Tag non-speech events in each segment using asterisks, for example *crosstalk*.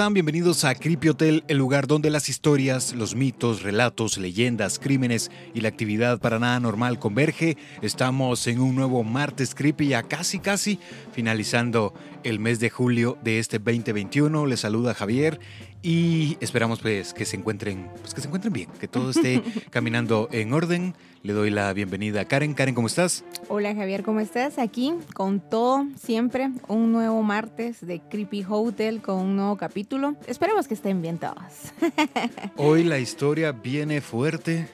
están? Bienvenidos a Creepy Hotel, el lugar donde las historias, los mitos, relatos, leyendas, crímenes y la actividad para nada normal converge. Estamos en un nuevo martes creepy, ya casi casi finalizando el mes de julio de este 2021. Les saluda Javier y esperamos pues que se encuentren, pues que se encuentren bien, que todo esté *laughs* caminando en orden. Le doy la bienvenida a Karen. Karen, ¿cómo estás? Hola Javier, ¿cómo estás? Aquí con todo, siempre un nuevo martes de Creepy Hotel con un nuevo capítulo. Esperemos que estén bien todos. *laughs* Hoy la historia viene fuerte,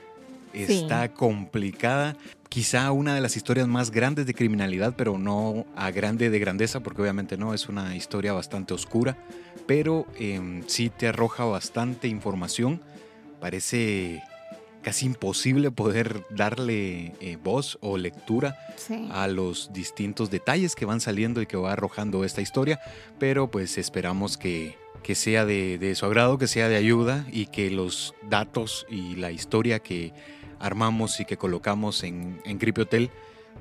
está complicada. Quizá una de las historias más grandes de criminalidad, pero no a grande de grandeza, porque obviamente no, es una historia bastante oscura, pero em, sí te arroja bastante información. Parece casi imposible poder darle eh, voz o lectura a los distintos detalles que van saliendo y que va arrojando esta historia, pero pues esperamos que, que sea de, su agrado, que sea de ayuda y que los datos y la historia que armamos y que colocamos en, en Creepy Hotel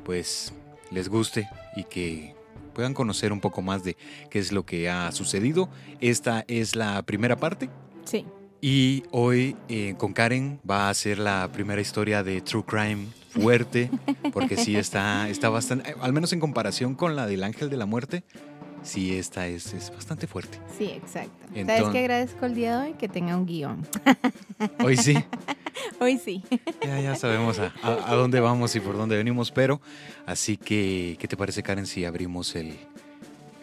pues les guste y que puedan conocer un poco más de qué es lo que ha sucedido. Esta es la primera parte. Sí. Y hoy eh, con Karen va a ser la primera historia de True Crime fuerte, porque sí está, está bastante, al menos en comparación con la del Ángel de la Muerte, sí esta es, es bastante fuerte. Sí, exacto. ¿Sabes qué agradezco el día de hoy? Que tenga un guion. Hoy sí. *laughs* Hoy sí. Ya, ya sabemos a, a, dónde vamos y por dónde venimos, pero así que, ¿qué te parece Karen si abrimos el,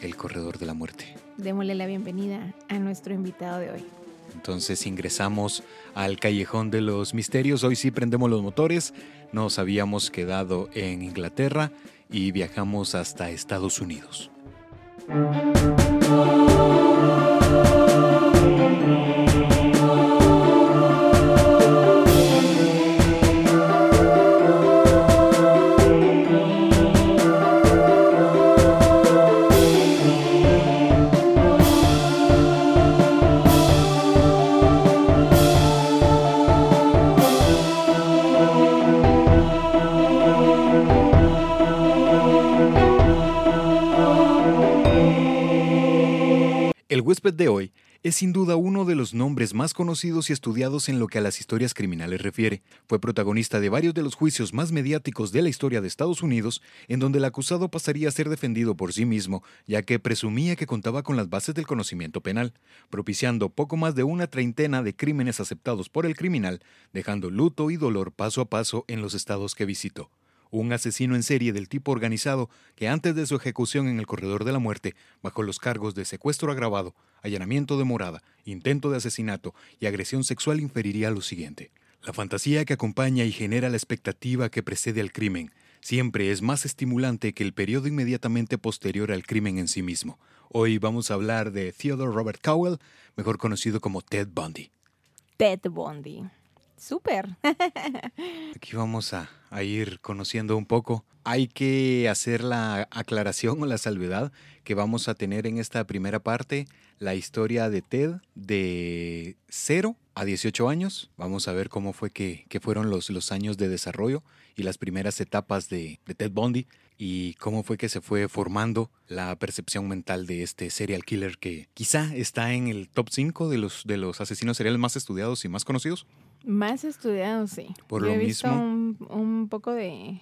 el corredor de la muerte? Démosle la bienvenida a nuestro invitado de hoy. Entonces ingresamos al Callejón de los Misterios. Hoy sí prendemos los motores. Nos habíamos quedado en Inglaterra y viajamos hasta Estados Unidos. Huésped de hoy es sin duda uno de los nombres más conocidos y estudiados en lo que a las historias criminales refiere. Fue protagonista de varios de los juicios más mediáticos de la historia de Estados Unidos, en donde el acusado pasaría a ser defendido por sí mismo, ya que presumía que contaba con las bases del conocimiento penal, propiciando poco más de una treintena de crímenes aceptados por el criminal, dejando luto y dolor paso a paso en los estados que visitó un asesino en serie del tipo organizado que antes de su ejecución en el corredor de la muerte, bajo los cargos de secuestro agravado, allanamiento de morada, intento de asesinato y agresión sexual inferiría lo siguiente. La fantasía que acompaña y genera la expectativa que precede al crimen siempre es más estimulante que el periodo inmediatamente posterior al crimen en sí mismo. Hoy vamos a hablar de Theodore Robert Cowell, mejor conocido como Ted Bundy. Ted Bundy. Súper. *laughs* Aquí vamos a, ir conociendo un poco. Hay que hacer la aclaración o la salvedad que vamos a tener en esta primera parte la historia de Ted de 0 a 18 años. Vamos a ver cómo fue que, fueron los, los, años de desarrollo y las primeras etapas de, de Ted Bundy y cómo fue que se fue formando la percepción mental de este serial killer que quizá está en el top 5 de los, de los asesinos seriales más estudiados y más conocidos. Más estudiado, sí. Por lo he visto Un, un poco de,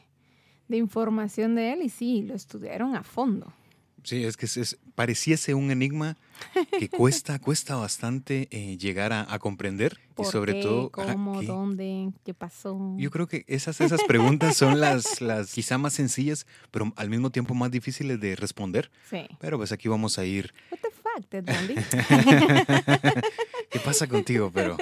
de, información de él y sí, lo estudiaron a fondo. Sí, es que es, pareciese un enigma que *laughs* cuesta, cuesta bastante eh, llegar a, comprender. y sobre todo. ¿Cómo? ¿Dónde? ¿Qué pasó? Yo creo que esas, esas preguntas son las, las quizá más sencillas, pero al mismo tiempo más difíciles de responder. Sí. Pero pues aquí vamos a ir. *laughs* ¿Qué pasa contigo? Pero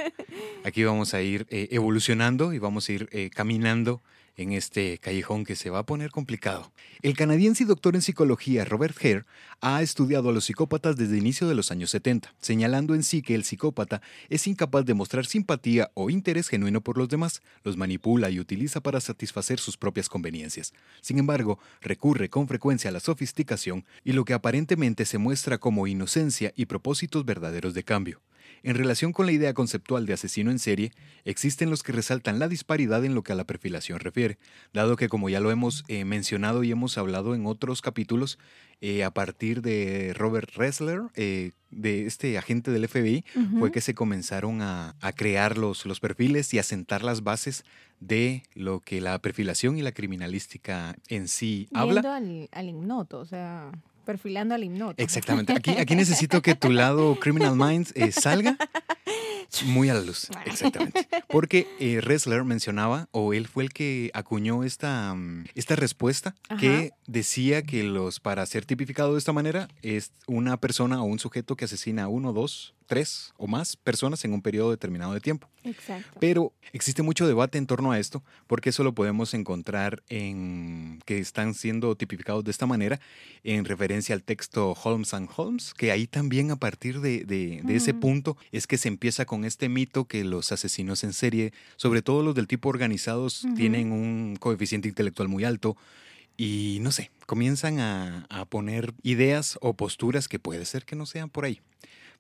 aquí vamos a ir eh, evolucionando y vamos a ir eh, caminando en este callejón que se va a poner complicado. El canadiense y doctor en psicología Robert Hare ha estudiado a los psicópatas desde el inicio de los años 70, señalando en sí que el psicópata es incapaz de mostrar simpatía o interés genuino por los demás, los manipula y utiliza para satisfacer sus propias conveniencias. Sin embargo, recurre con frecuencia a la sofisticación y lo que aparentemente se muestra como inocencia y propósitos verdaderos de cambio. En relación con la idea conceptual de asesino en serie, existen los que resaltan la disparidad en lo que a la perfilación refiere, dado que como ya lo hemos eh, mencionado y hemos hablado en otros capítulos, eh, a partir de Robert Ressler, eh, de este agente del FBI, fue que se comenzaron a, crear los, los perfiles y a sentar las bases de lo que la perfilación y la criminalística en sí habla. Al, al ignoto, o sea perfilando al hipnoto. Exactamente. Aquí, aquí *laughs* necesito que tu lado Criminal Minds eh, salga muy a la luz. Exactamente. Porque eh, Ressler mencionaba, o él fue el que acuñó esta, mm, esta respuesta, que decía que los, para ser tipificado de esta manera, es una persona o un sujeto que asesina a uno, dos, tres o más personas en un periodo determinado de tiempo. Exacto. Pero existe mucho debate en torno a esto, porque eso lo podemos encontrar en que están siendo tipificados de esta manera, en referencia al texto Holmes and Holmes, que ahí también a partir de, ese punto es que se empieza con este mito que los asesinos en serie, sobre todo los del tipo organizados, tienen un coeficiente intelectual muy alto. Y no sé, comienzan a, a poner ideas o posturas que puede ser que no sean por ahí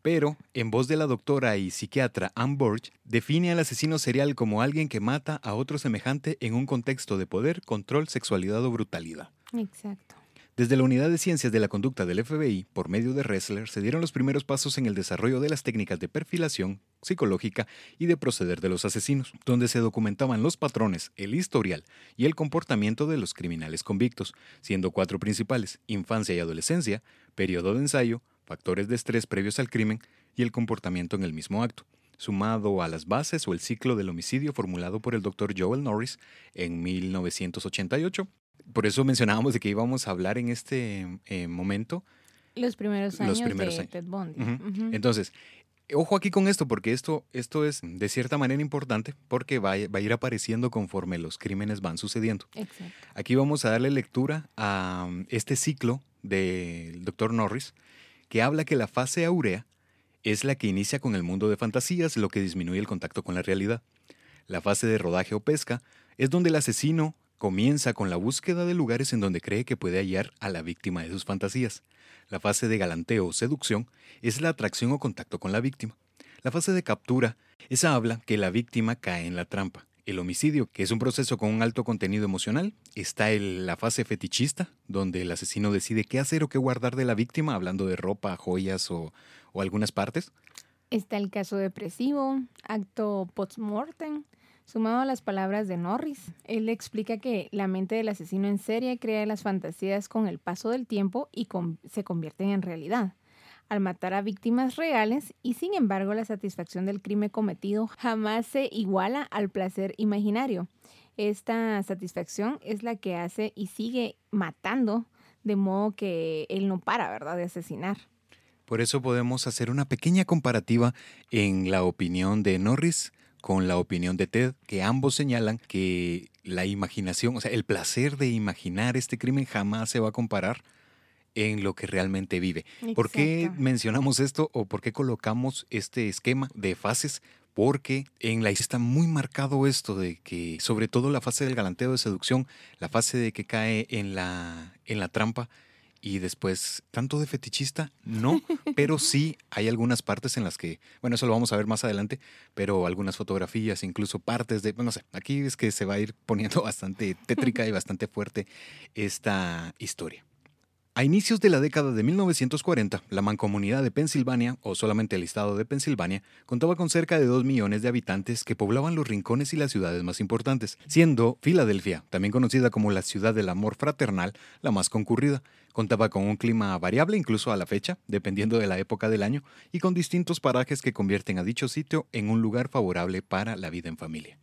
pero en voz de la doctora y psiquiatra Anne Borch, define al asesino serial como alguien que mata a otro semejante en un contexto de poder, control, sexualidad o brutalidad. Exacto. Desde la Unidad de Ciencias de la Conducta del FBI, por medio de Ressler, se dieron los primeros pasos en el desarrollo de las técnicas de perfilación psicológica y de proceder de los asesinos, donde se documentaban los patrones, el historial y el comportamiento de los criminales convictos, siendo cuatro principales, infancia y adolescencia, periodo de ensayo, factores de estrés previos al crimen y el comportamiento en el mismo acto, sumado a las bases o el ciclo del homicidio formulado por el doctor Joel Norris en 1988. Por eso mencionábamos de que íbamos a hablar en este eh, momento. Los primeros años de Ted Bundy. Entonces, ojo aquí con esto, porque esto, esto es de cierta manera importante, porque va, va, a ir apareciendo conforme los crímenes van sucediendo. Exacto. Aquí vamos a darle lectura a um, este ciclo del doctor Norris, que habla que la fase áurea es la que inicia con el mundo de fantasías, lo que disminuye el contacto con la realidad. La fase de rodaje o pesca es donde el asesino comienza con la búsqueda de lugares en donde cree que puede hallar a la víctima de sus fantasías. La fase de galanteo o seducción es la atracción o contacto con la víctima. La fase de captura, esa habla que la víctima cae en la trampa el homicidio, que es un proceso con un alto contenido emocional. Está la fase fetichista, donde el asesino decide qué hacer o qué guardar de la víctima, hablando de ropa, joyas o, algunas partes. Está el caso depresivo, acto post-mortem, sumado a las palabras de Norris. Él explica que la mente del asesino en serie crea las fantasías con el paso del tiempo y se convierten en realidad al matar a víctimas reales y sin embargo la satisfacción del crimen cometido jamás se iguala al placer imaginario. Esta satisfacción es la que hace y sigue matando de modo que él no para, ¿verdad?, de asesinar. Por eso podemos hacer una pequeña comparativa en la opinión de Norris con la opinión de Ted, que ambos señalan que la imaginación, o sea, el placer de imaginar este crimen jamás se va a comparar en lo que realmente vive. ¿Por qué mencionamos esto o por qué colocamos este esquema de fases? Porque en la está muy marcado esto de que, sobre todo la fase del galanteo de seducción, la fase de que cae en la, en la trampa, y después, tanto de fetichista, no, *laughs* pero sí hay algunas partes en las que, bueno, eso lo vamos a ver más adelante, pero algunas fotografías, incluso partes de, no sé, aquí es que se va a ir poniendo *laughs* bastante tétrica y bastante fuerte esta historia. A inicios de la década de 1940, la mancomunidad de Pensilvania, o solamente el estado de Pensilvania, contaba con cerca de 2 millones de habitantes que poblaban los rincones y las ciudades más importantes, siendo Filadelfia, también conocida como la ciudad del amor fraternal, la más concurrida. Contaba con un clima variable incluso a la fecha, dependiendo de la época del año, y con distintos parajes que convierten a dicho sitio en un lugar favorable para la vida en familia.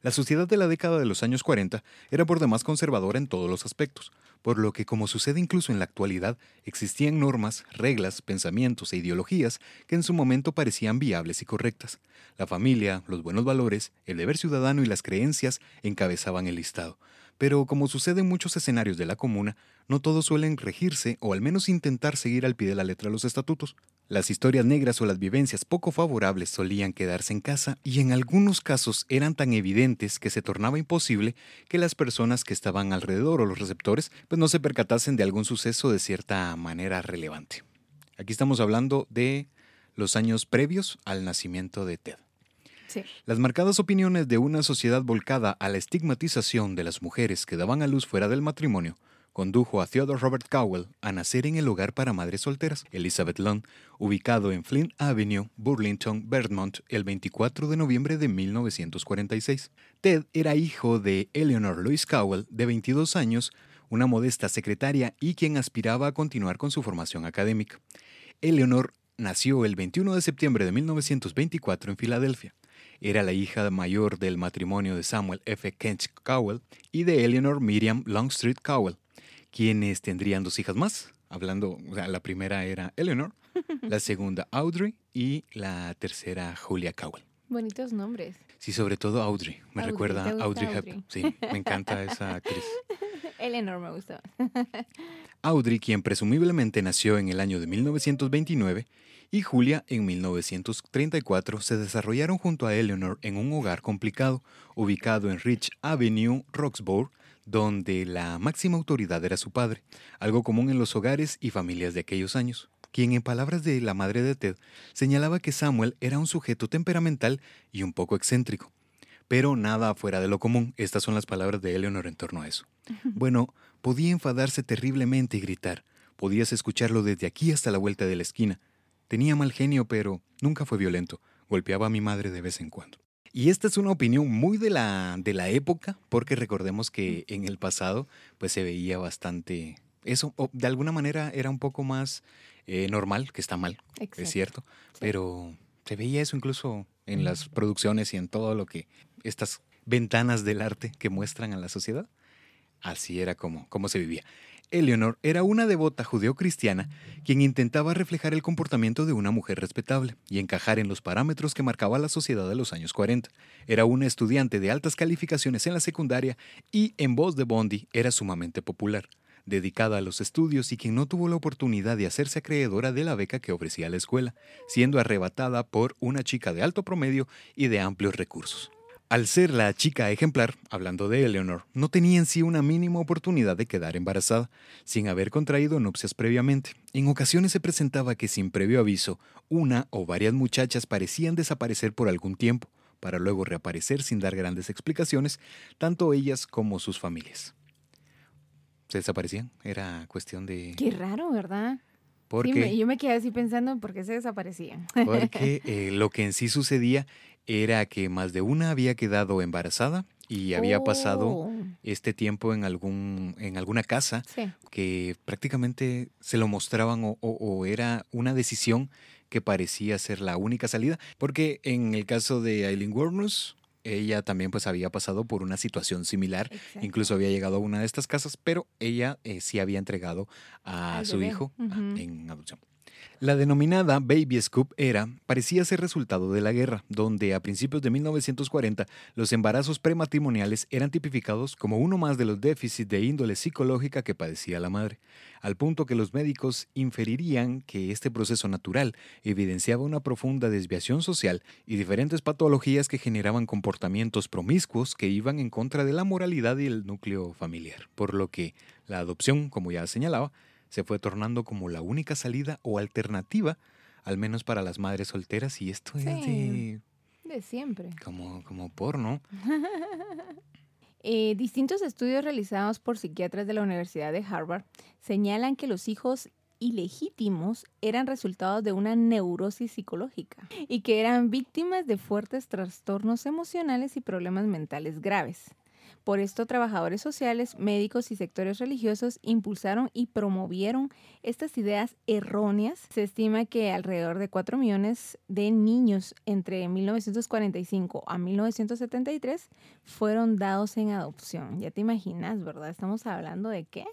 La sociedad de la década de los años 40 era por demás conservadora en todos los aspectos, por lo que, como sucede incluso en la actualidad, existían normas, reglas, pensamientos e ideologías que en su momento parecían viables y correctas. La familia, los buenos valores, el deber ciudadano y las creencias encabezaban el listado. Pero, como sucede en muchos escenarios de la comuna, no todos suelen regirse o al menos intentar seguir al pie de la letra los estatutos. Las historias negras o las vivencias poco favorables solían quedarse en casa y en algunos casos eran tan evidentes que se tornaba imposible que las personas que estaban alrededor o los receptores pues no se percatasen de algún suceso de cierta manera relevante. Aquí estamos hablando de los años previos al nacimiento de Ted. Sí. Las marcadas opiniones de una sociedad volcada a la estigmatización de las mujeres que daban a luz fuera del matrimonio condujo a Theodore Robert Cowell a nacer en el hogar para madres solteras, Elizabeth Lund, ubicado en Flint Avenue, Burlington, Vermont, el 24 de noviembre de 1946. Ted era hijo de Eleanor Louise Cowell, de 22 años, una modesta secretaria y quien aspiraba a continuar con su formación académica. Eleanor nació el 21 de septiembre de 1924 en Filadelfia. Era la hija mayor del matrimonio de Samuel F. Kent Cowell y de Eleanor Miriam Longstreet Cowell, quienes tendrían dos hijas más. Hablando, o sea, la primera era Eleanor, *laughs* la segunda Audrey y la tercera Julia Cowell. Bonitos nombres. Sí, sobre todo Audrey. Me Audrey, recuerda ¿te a gusta Audrey Audrey? Hepburn. Sí, me encanta esa actriz. *laughs* Eleanor me gustó. *laughs* Audrey, quien presumiblemente nació en el año de 1929, y Julia en 1934 se desarrollaron junto a Eleanor en un hogar complicado, ubicado en Rich Avenue, Roxborough, donde la máxima autoridad era su padre, algo común en los hogares y familias de aquellos años, quien en palabras de la madre de Ted señalaba que Samuel era un sujeto temperamental y un poco excéntrico. Pero nada fuera de lo común, estas son las palabras de Eleanor en torno a eso. Bueno, podía enfadarse terriblemente y gritar. Podías escucharlo desde aquí hasta la vuelta de la esquina. Tenía mal genio, pero nunca fue violento. Golpeaba a mi madre de vez en cuando. Y esta es una opinión muy de la, de la época, porque recordemos que en el pasado pues se veía bastante... Eso, de alguna manera, era un poco más eh, normal, que está mal, Exacto. es cierto, Sí. pero se veía eso incluso en las producciones y en todo lo que estas ventanas del arte que muestran a la sociedad. Así era como, como se vivía. Eleanor era una devota judeocristiana quien intentaba reflejar el comportamiento de una mujer respetable y encajar en los parámetros que marcaba la sociedad de los años 40. Era una estudiante de altas calificaciones en la secundaria y, en voz de Bondi, era sumamente popular, dedicada a los estudios y quien no tuvo la oportunidad de hacerse acreedora de la beca que ofrecía la escuela, siendo arrebatada por una chica de alto promedio y de amplios recursos. Al ser la chica ejemplar, hablando de Eleanor, no tenía en sí una mínima oportunidad de quedar embarazada, sin haber contraído nupcias previamente. En ocasiones se presentaba que sin previo aviso, una o varias muchachas parecían desaparecer por algún tiempo, para luego reaparecer sin dar grandes explicaciones, tanto ellas como sus familias. Se desaparecían, era cuestión de... Qué raro, ¿verdad? Sí, Porque, me- yo me quedé así pensando en por qué se desaparecían. porque *laughs* eh, lo que en sí sucedía era que más de una había quedado embarazada y había pasado Oh, este tiempo en, algún, en alguna casa Sí. que prácticamente se lo mostraban o, o- o era una decisión que parecía ser la única salida. Porque en el caso de Eileen Wuornos, ella también pues había pasado por una situación similar. exacto. Incluso había llegado a una de estas casas, pero ella eh, sí había entregado a Al su bebé. hijo ah, en adopción. La denominada Baby Scoop era, parecía ser resultado de la guerra, donde a principios de 1940 los embarazos prematrimoniales eran tipificados como uno más de los déficits de índole psicológica que padecía la madre, al punto que los médicos inferirían que este proceso natural evidenciaba una profunda desviación social y diferentes patologías que generaban comportamientos promiscuos que iban en contra de la moralidad y el núcleo familiar, por lo que la adopción, como ya señalaba, se fue tornando como la única salida o alternativa, al menos para las madres solteras, y esto es de siempre. como, como porno. *laughs* Eh, distintos estudios realizados por psiquiatras de la Universidad de Harvard señalan que los hijos ilegítimos eran resultados de una neurosis psicológica y que eran víctimas de fuertes trastornos emocionales y problemas mentales graves. Por esto, trabajadores sociales, médicos y sectores religiosos impulsaron y promovieron estas ideas erróneas. Se estima que alrededor de 4 millones de niños entre 1945 a 1973 fueron dados en adopción. Ya te imaginas, ¿verdad? Estamos hablando de qué?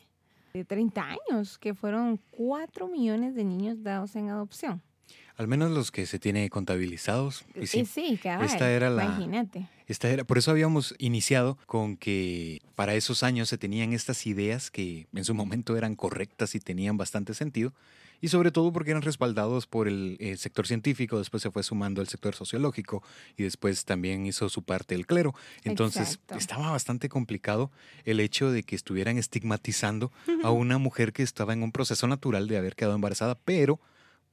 De 30 años, que fueron 4 millones de niños dados en adopción. Al menos los que se tiene contabilizados. Y sí, Eh, sí, cabal, esta era la- Imagínate. esta era, por eso habíamos iniciado con que para esos años se tenían estas ideas que en su momento eran correctas y tenían bastante sentido. Y sobre todo porque eran respaldados por el, eh, sector científico, después se fue sumando el sector sociológico y después también hizo su parte el clero. Entonces Exacto. estaba bastante complicado el hecho de que estuvieran estigmatizando a una mujer que estaba en un proceso natural de haber quedado embarazada, pero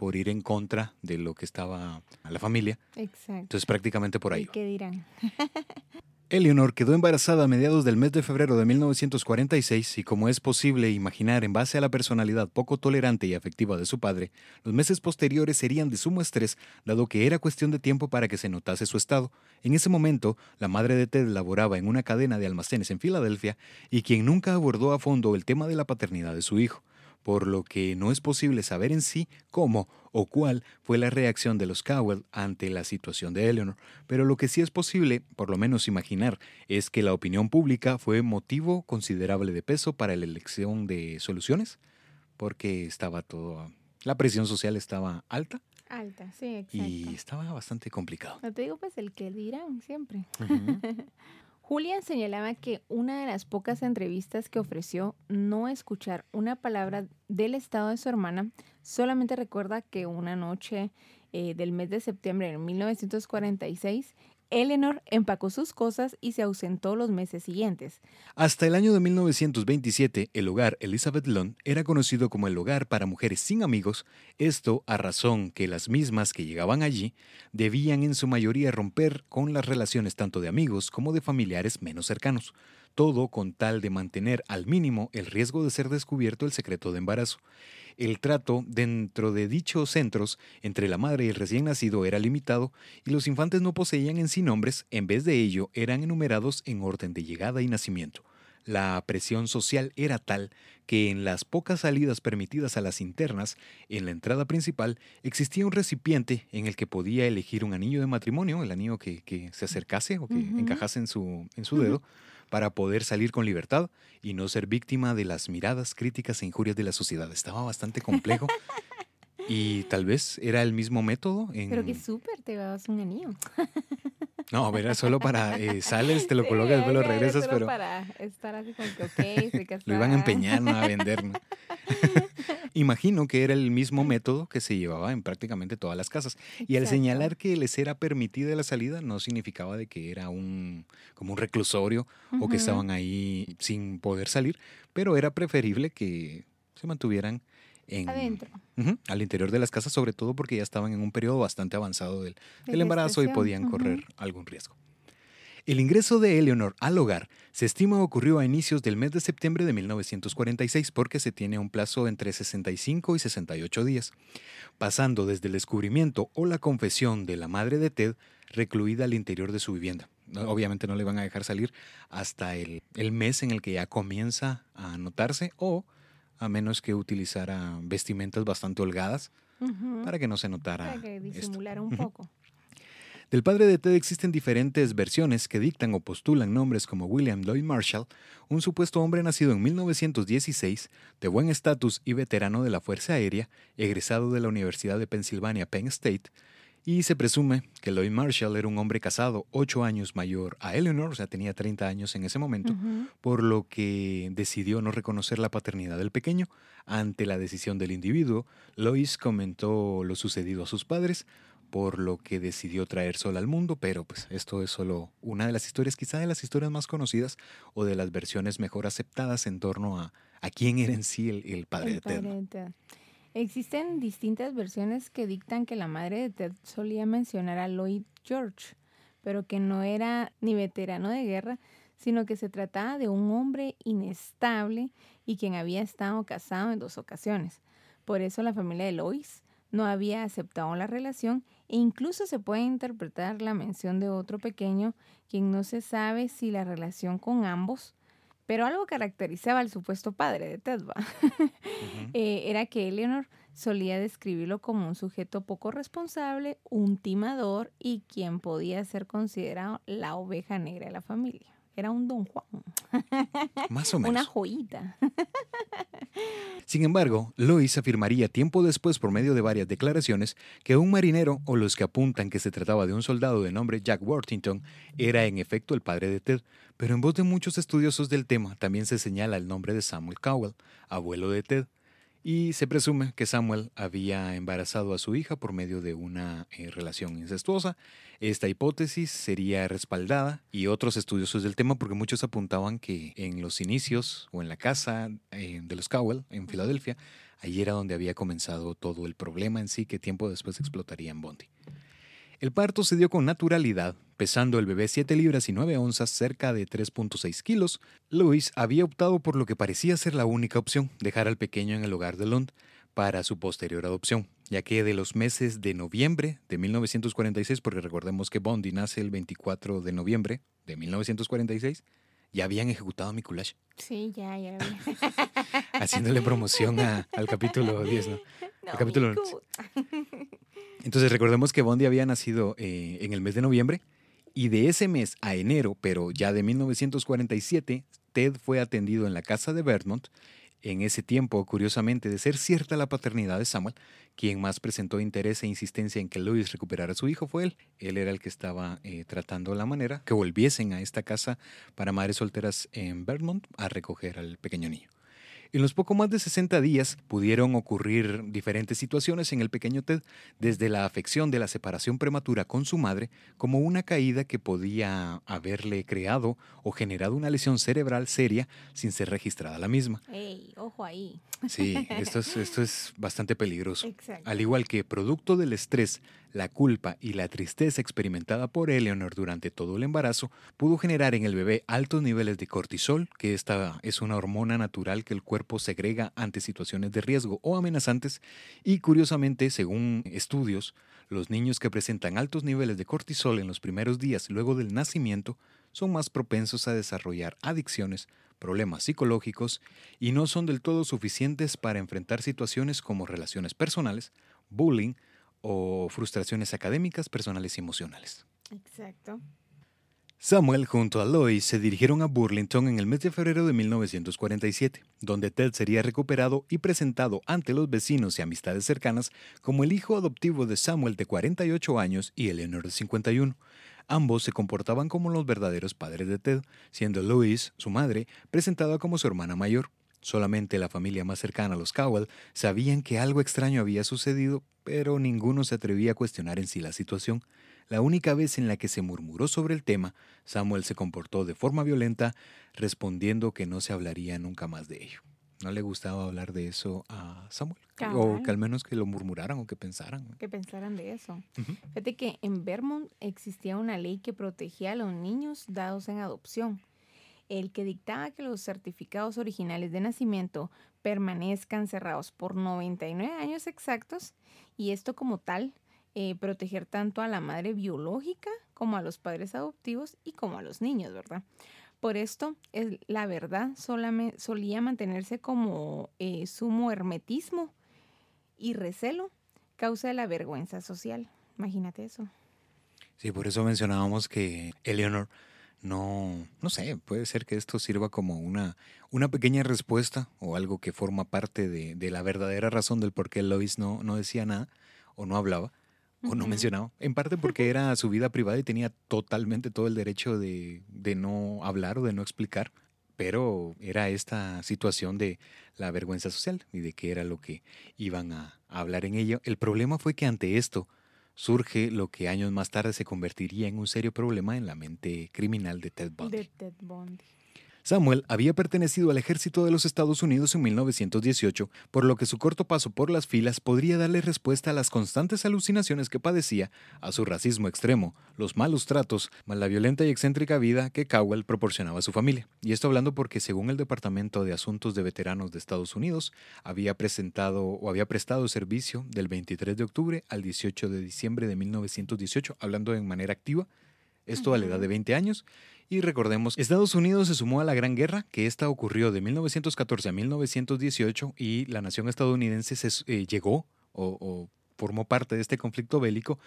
por ir en contra de lo que estaba a la familia. Exacto. Entonces prácticamente por ahí. ¿Y ¿Qué dirán? *laughs* Eleanor quedó embarazada a mediados del mes de febrero de 1946 y como es posible imaginar en base a la personalidad poco tolerante y afectiva de su padre, los meses posteriores serían de sumo estrés dado que era cuestión de tiempo para que se notase su estado. En ese momento, la madre de Ted laboraba en una cadena de almacenes en Filadelfia y quien nunca abordó a fondo el tema de la paternidad de su hijo por lo que no es posible saber en sí cómo o cuál fue la reacción de los Cowell ante la situación de Eleanor, pero lo que sí es posible, por lo menos imaginar, es que la opinión pública fue motivo considerable de peso para la elección de soluciones, porque estaba todo, la presión social estaba alta. Alta, sí, exacto. Y estaba bastante complicado. No te digo pues el que dirán siempre. *laughs* Julian señalaba que una de las pocas entrevistas que ofreció no escuchar una palabra del estado de su hermana, solamente recuerda que una noche eh, del mes de septiembre de 1946 Eleanor empacó sus cosas y se ausentó los meses siguientes. Hasta el año de 1927, el hogar Elizabeth Lund era conocido como el hogar para mujeres sin amigos, esto a razón que las mismas que llegaban allí debían en su mayoría romper con las relaciones tanto de amigos como de familiares menos cercanos, todo con tal de mantener al mínimo el riesgo de ser descubierto el secreto de embarazo. El trato dentro de dichos centros entre la madre y el recién nacido era limitado y los infantes no poseían en sí nombres, en vez de ello eran enumerados en orden de llegada y nacimiento. La presión social era tal que en las pocas salidas permitidas a las internas, en la entrada principal, existía un recipiente en el que podía elegir un anillo de matrimonio, el anillo que, se acercase o que encajase en su, en su dedo, para poder salir con libertad y no ser víctima de las miradas, críticas e injurias de la sociedad. Estaba bastante complejo. y tal vez era el mismo método. En... Pero que súper, te vas un anillo. No, era solo para eh, *laughs* sales, te lo colocas, después lo regresas, pero. Para estar así como que, ok, estoy *laughs* Lo iban a empeñar, no a vender. *laughs* Imagino que era el mismo método que se llevaba en prácticamente todas las casas. Y al señalar que les era permitida la salida, no significaba de que era un como un reclusorio o que estaban ahí sin poder salir, pero era preferible que se mantuvieran en, adentro. al interior de las casas, sobre todo porque ya estaban en un periodo bastante avanzado del, embarazo y podían correr algún riesgo. El ingreso de Eleanor al hogar se estima ocurrió a inicios del mes de septiembre de 1946 porque se tiene un plazo entre 65 y 68 días, pasando desde el descubrimiento o la confesión de la madre de Ted recluida al interior de su vivienda. Obviamente no le van a dejar salir hasta el, mes en el que ya comienza a notarse o a menos que utilizara vestimentas bastante holgadas para que no se notara. Para que disimulara un poco. Del padre de Ted existen diferentes versiones que dictan o postulan nombres como William Lloyd Marshall, un supuesto hombre nacido en 1916, de buen estatus y veterano de la Fuerza Aérea, egresado de la Universidad de Pennsylvania Penn State, y se presume que Lloyd Marshall era un hombre casado ocho años mayor a Eleanor, o sea, tenía 30 años en ese momento, por lo que decidió no reconocer la paternidad del pequeño. Ante la decisión del individuo, Lois comentó lo sucedido a sus padres, por lo que decidió traer Sol al mundo, pero pues esto es solo una de las historias, quizá de las historias más conocidas o de las versiones mejor aceptadas en torno a, a quién era en sí el, padre de Ted. Existen distintas versiones que dictan que la madre de Ted solía mencionar a Lloyd George, pero que no era ni veterano de guerra, sino que se trataba de un hombre inestable y quien había estado casado en dos ocasiones. Por eso la familia de Lois no había aceptado la relación e incluso se puede interpretar la mención de otro pequeño, quien no se sabe si la relación con ambos, pero algo caracterizaba al supuesto padre de Tedva, *laughs* eh, era que Eleanor solía describirlo como un sujeto poco responsable, un timador y quien podía ser considerado la oveja negra de la familia. Era un don Juan. Más o *laughs* menos. Una joyita. Sin embargo, Lois afirmaría tiempo después por medio de varias declaraciones que un marinero o los que apuntan que se trataba de un soldado de nombre Jack Worthington era en efecto el padre de Ted, pero en voz de muchos estudiosos del tema también se señala el nombre de Samuel Cowell, abuelo de Ted. Y se presume que Samuel había embarazado a su hija por medio de una eh, relación incestuosa. Esta hipótesis sería respaldada y otros estudiosos del tema porque muchos apuntaban que en los inicios o en la casa eh, de los Cowell en Filadelfia, allí era donde había comenzado todo el problema en sí que tiempo después explotaría en Bondi. El parto se dio con naturalidad, pesando el bebé 7 libras y 9 onzas, cerca de 3.6 kilos. Louis había optado por lo que parecía ser la única opción, dejar al pequeño en el hogar de Lund para su posterior adopción, ya que de los meses de noviembre de 1946, porque recordemos que Bondi nace el 24 de noviembre de 1946, ya habían ejecutado a Mikulash. Sí, ya, ya. *laughs* Haciéndole promoción al capítulo *laughs* 10, ¿no? No, capítulo. Entonces recordemos que Bondi había nacido eh, en el mes de noviembre y de ese mes a enero, pero ya de 1947, Ted fue atendido en la casa de Vermont. En ese tiempo, curiosamente, de ser cierta la paternidad de Samuel, quien más presentó interés e insistencia en que Louis recuperara a su hijo fue él. Él era el que estaba eh, tratando la manera que volviesen a esta casa para madres solteras en Vermont a recoger al pequeño niño. En los poco más de 60 días pudieron ocurrir diferentes situaciones en el pequeño Ted, desde la afección de la separación prematura con su madre, como una caída que podía haberle creado o generado una lesión cerebral seria sin ser registrada la misma. Ey, ojo ahí. Sí, esto es, esto es *laughs* bastante peligroso. Exacto. Al igual que producto del estrés, la culpa y la tristeza experimentada por Eleanor durante todo el embarazo pudo generar en el bebé altos niveles de cortisol, que esta es una hormona natural que el cuerpo segrega ante situaciones de riesgo o amenazantes, y curiosamente, según estudios, los niños que presentan altos niveles de cortisol en los primeros días luego del nacimiento son más propensos a desarrollar adicciones, problemas psicológicos y no son del todo suficientes para enfrentar situaciones como relaciones personales, bullying o frustraciones académicas, personales y emocionales. Exacto. Samuel junto a Lois se dirigieron a Burlington en el mes de febrero de 1947, donde Ted sería recuperado y presentado ante los vecinos y amistades cercanas como el hijo adoptivo de Samuel de 48 años y Eleanor de 51. Ambos se comportaban como los verdaderos padres de Ted, siendo Lois, su madre, presentada como su hermana mayor. Solamente la familia más cercana a los Cowell sabían que algo extraño había sucedido, pero ninguno se atrevía a cuestionar en sí la situación. La única vez en la que se murmuró sobre el tema, Samuel se comportó de forma violenta, respondiendo que no se hablaría nunca más de ello. No le gustaba hablar de eso a Samuel, o que al menos que lo murmuraran o que pensaran. Que pensaran de eso. Fíjate que en Vermont existía una ley que protegía a los niños dados en adopción. El que dictaba que los certificados originales de nacimiento permanezcan cerrados por 99 años exactos y esto como tal eh, proteger tanto a la madre biológica como a los padres adoptivos y como a los niños, ¿verdad? Por esto, es, la verdad solía mantenerse como eh, sumo hermetismo y recelo, causa de la vergüenza social. Imagínate eso. Sí, por eso mencionábamos que Eleanor no, no sé, puede ser que esto sirva como una, una pequeña respuesta o algo que forma parte de, de la verdadera razón del por qué Lois no, no decía nada o no hablaba o no mencionaba. En parte porque era su vida privada y tenía totalmente todo el derecho de, de no hablar o de no explicar, pero era esta situación de la vergüenza social y de qué era lo que iban a, a hablar en ello. El problema fue que ante esto, surge lo que años más tarde se convertiría en un serio problema en la mente criminal de Ted Bundy. De Ted Bundy. Samuel había pertenecido al ejército de los Estados Unidos en 1918, por lo que su corto paso por las filas podría darle respuesta a las constantes alucinaciones que padecía, a su racismo extremo, los malos tratos, más la violenta y excéntrica vida que Cowell proporcionaba a su familia. Y esto hablando porque según el Departamento de Asuntos de Veteranos de Estados Unidos, había presentado o había prestado servicio del 23 de octubre al 18 de diciembre de 1918, hablando en manera activa, esto a la edad de 20 años, y recordemos, Estados Unidos se sumó a la Gran Guerra, que esta ocurrió de 1914 a 1918 y la nación estadounidense se, eh, llegó o, o formó parte de este conflicto bélico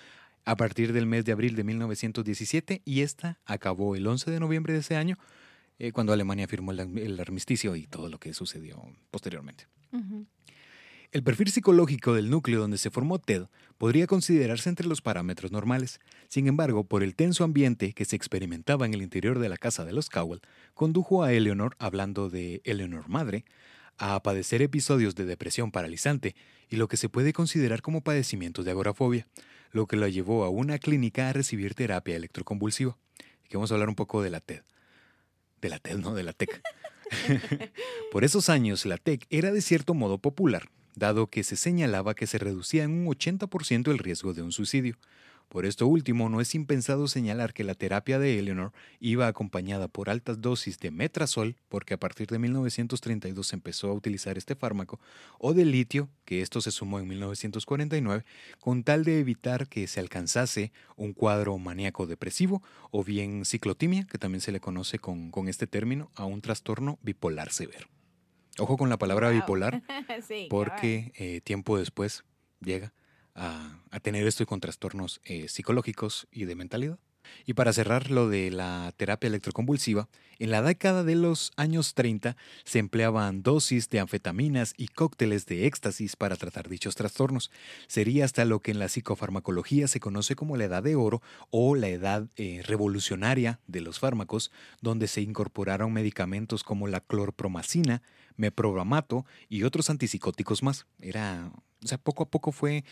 a partir del mes de abril de 1917 y esta acabó el 11 de noviembre de ese año, eh, cuando Alemania firmó el, el armisticio y todo lo que sucedió posteriormente. El perfil psicológico del núcleo donde se formó Ted podría considerarse entre los parámetros normales. Sin embargo, por el tenso ambiente que se experimentaba en el interior de la casa de los Cowell, condujo a Eleanor, hablando de Eleanor madre, a padecer episodios de depresión paralizante y lo que se puede considerar como padecimientos de agorafobia, lo que la llevó a una clínica a recibir terapia electroconvulsiva. Vamos a hablar un poco de la TED. De la TED, no, de la TEC. *laughs* Por esos años, la TEC era de cierto modo popular, dado que se señalaba que se reducía en un 80% el riesgo de un suicidio. Por esto último, no es impensado señalar que la terapia de Eleanor iba acompañada por altas dosis de metrazol, porque a partir de 1932 se empezó a utilizar este fármaco, o de litio, que esto se sumó en 1949, con tal de evitar que se alcanzase un cuadro maníaco depresivo o bien ciclotimia, que también se le conoce con, este término, a un trastorno bipolar severo. Ojo con la palabra bipolar, *laughs* porque eh, tiempo después llega a, tener esto y con trastornos eh, psicológicos y de mentalidad. Y para cerrar lo de la terapia electroconvulsiva, en la década de los años 30 se empleaban dosis de anfetaminas y cócteles de éxtasis para tratar dichos trastornos. Sería hasta lo que en la psicofarmacología se conoce como la edad de oro o la edad eh, revolucionaria de los fármacos, donde se incorporaron medicamentos como la clorpromacina, meprogramato y otros antipsicóticos más. Era, o sea, poco a poco fue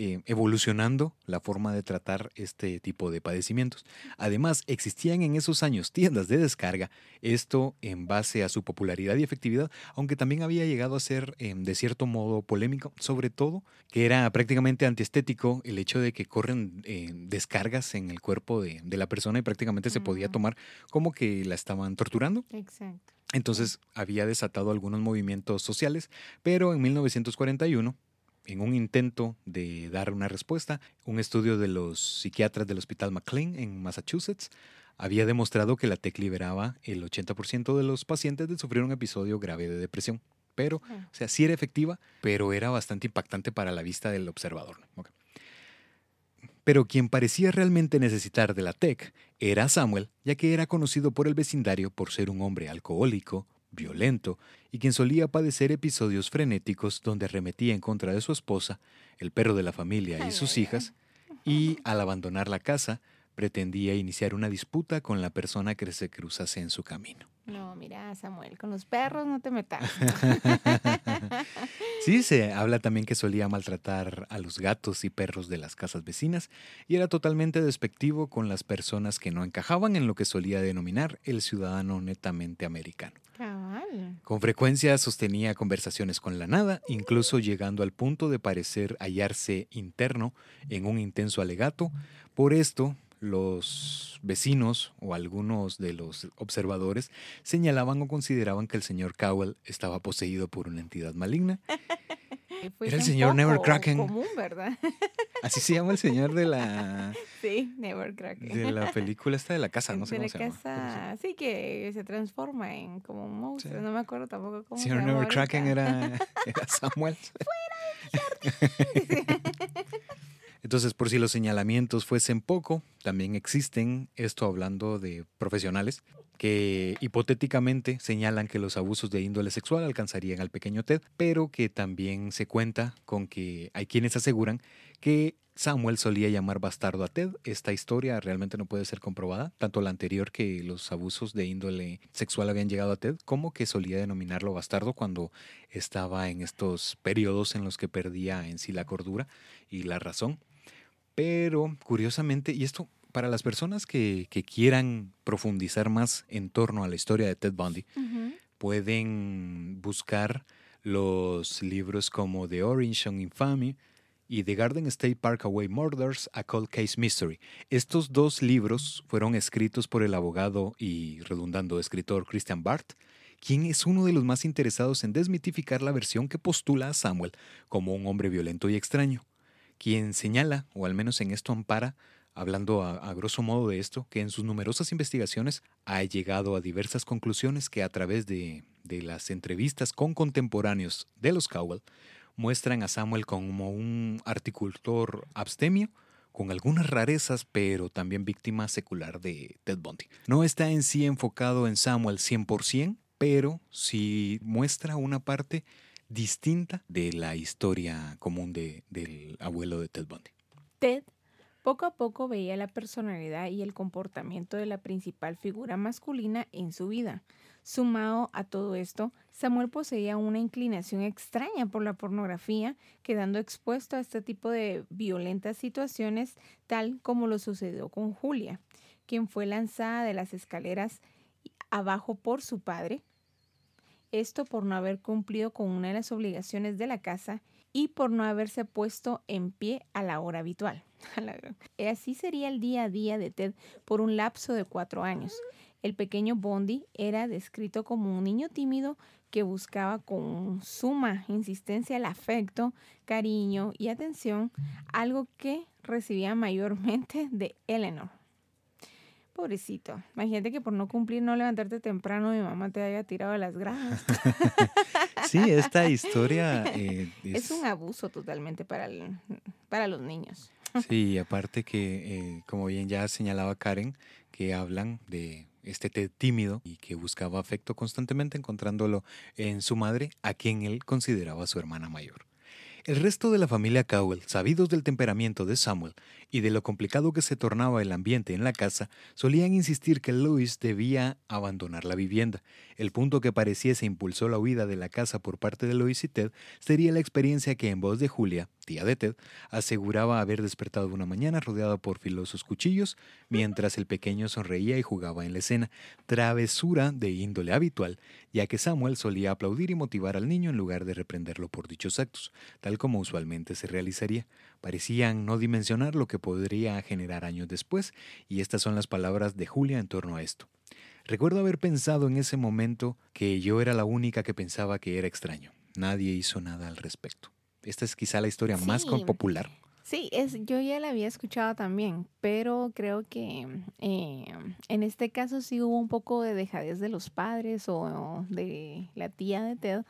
eh, evolucionando la forma de tratar este tipo de padecimientos. Además, existían en esos años tiendas de descarga, esto en base a su popularidad y efectividad, aunque también había llegado a ser em, de cierto modo polémico, sobre todo que era prácticamente antiestético el hecho de que corren eh, descargas en el cuerpo de, la persona y prácticamente se podía tomar como que la estaban torturando. Exacto. Entonces había desatado algunos movimientos sociales, pero en 1941 en un intento de dar una respuesta, un estudio de los psiquiatras del Hospital McLean en Massachusetts había demostrado que la TEC liberaba el 80% de los pacientes de sufrir un episodio grave de depresión. Pero, ah. o sea, sí era efectiva, pero era bastante impactante para la vista del observador. Pero quien parecía realmente necesitar de la TEC era Samuel, ya que era conocido por el vecindario por ser un hombre alcohólico, violento y quien solía padecer episodios frenéticos donde arremetía en contra de su esposa, el perro de la familia y sus hijas, y al abandonar la casa pretendía iniciar una disputa con la persona que se cruzase en su camino. No, mira, Samuel, con los perros no te metas. *laughs* sí, se habla también que solía maltratar a los gatos y perros de las casas vecinas y era totalmente despectivo con las personas que no encajaban en lo que solía denominar el ciudadano netamente americano. Con frecuencia sostenía conversaciones con la nada, incluso llegando al punto de parecer hallarse interno en un intenso alegato. Por esto, los vecinos o algunos de los observadores señalaban o consideraban que el señor Cowell estaba poseído por una entidad maligna. Era el señor Nevercracken. Común, ¿verdad? *laughs* Así se llama el señor de la. *laughs* Sí, Nevercracken. De la película esta de la casa, no sé cómo se llama. Sí, que se transforma en como un monstruo. No me acuerdo tampoco cómo. Señor Nevercracken era, *laughs* era Samuel. ¡Fuera Entonces, por si los señalamientos fuesen poco, también existen, esto hablando de profesionales, que hipotéticamente señalan que los abusos de índole sexual alcanzarían al pequeño Ted, pero que también se cuenta con que hay quienes aseguran que Samuel solía llamar bastardo a Ted. Esta historia realmente no puede ser comprobada, tanto la anterior que los abusos de índole sexual habían llegado a Ted, como que solía denominarlo bastardo cuando estaba en estos periodos en los que perdía en sí la cordura y la razón. Pero curiosamente, y esto para las personas que, quieran profundizar más en torno a la historia de Ted Bundy, pueden buscar los libros como The Orange on Infamy y The Garden State Parkaway Murders, A Cold Case Mystery. Estos dos libros fueron escritos por el abogado y redundando escritor Christian Barth, quien es uno de los más interesados en desmitificar la versión que postula a Samuel como un hombre violento y extraño, quien señala, o al menos en esto ampara, hablando a, grosso modo de esto, que en sus numerosas investigaciones ha llegado a diversas conclusiones que a través de, las entrevistas con contemporáneos de los Cowell muestran a Samuel como un articultor abstemio, con algunas rarezas, pero también víctima secular de Ted Bundy. No está en sí enfocado en Samuel 100%, pero sí muestra una parte distinta de la historia común de, del abuelo de Ted Bundy. Ted poco a poco veía la personalidad y el comportamiento de la principal figura masculina en su vida. Sumado a todo esto, Samuel poseía una inclinación extraña por la pornografía, quedando expuesto a este tipo de violentas situaciones, tal como lo sucedió con Julia, quien fue lanzada de las escaleras abajo por su padre, esto por no haber cumplido con una de las obligaciones de la casa y por no haberse puesto en pie a la hora habitual. *laughs* Así sería el día a día de Ted por un lapso de cuatro años. El pequeño Bondi era descrito como un niño tímido que buscaba con suma insistencia el afecto, cariño y atención, algo que recibía mayormente de Eleanor. Pobrecito. Imagínate que por no cumplir, no levantarte temprano, mi mamá te haya tirado a las gradas. *laughs* sí, esta historia eh, *laughs* es... un abuso totalmente para, para los niños. Sí, aparte que, eh, como bien ya señalaba Karen, que hablan de este tímido y que buscaba afecto constantemente encontrándolo en su madre, a quien él consideraba su hermana mayor. El resto de la familia Cowell, sabidos del temperamento de Samuel y de lo complicado que se tornaba el ambiente en la casa, solían insistir que Louis debía abandonar la vivienda. El punto que pareciese impulsó la huida de la casa por parte de Louis y Ted sería la experiencia que en voz de Julia, tía de Ted, aseguraba haber despertado una mañana rodeada por filosos cuchillos, mientras el pequeño sonreía y jugaba en la escena, travesura de índole habitual, ya que Samuel solía aplaudir y motivar al niño en lugar de reprenderlo por dichos actos, tal como usualmente se realizaría. Parecían no dimensionar lo que podría generar años después, y estas son las palabras de Julia en torno a esto. Recuerdo haber pensado en ese momento que yo era la única que pensaba que era extraño. Nadie hizo nada al respecto. Esta es quizá la historia más popular. Sí, es, yo ya la había escuchado también, pero creo que eh, en este caso sí hubo un poco de dejadez de los padres o de la tía de Ted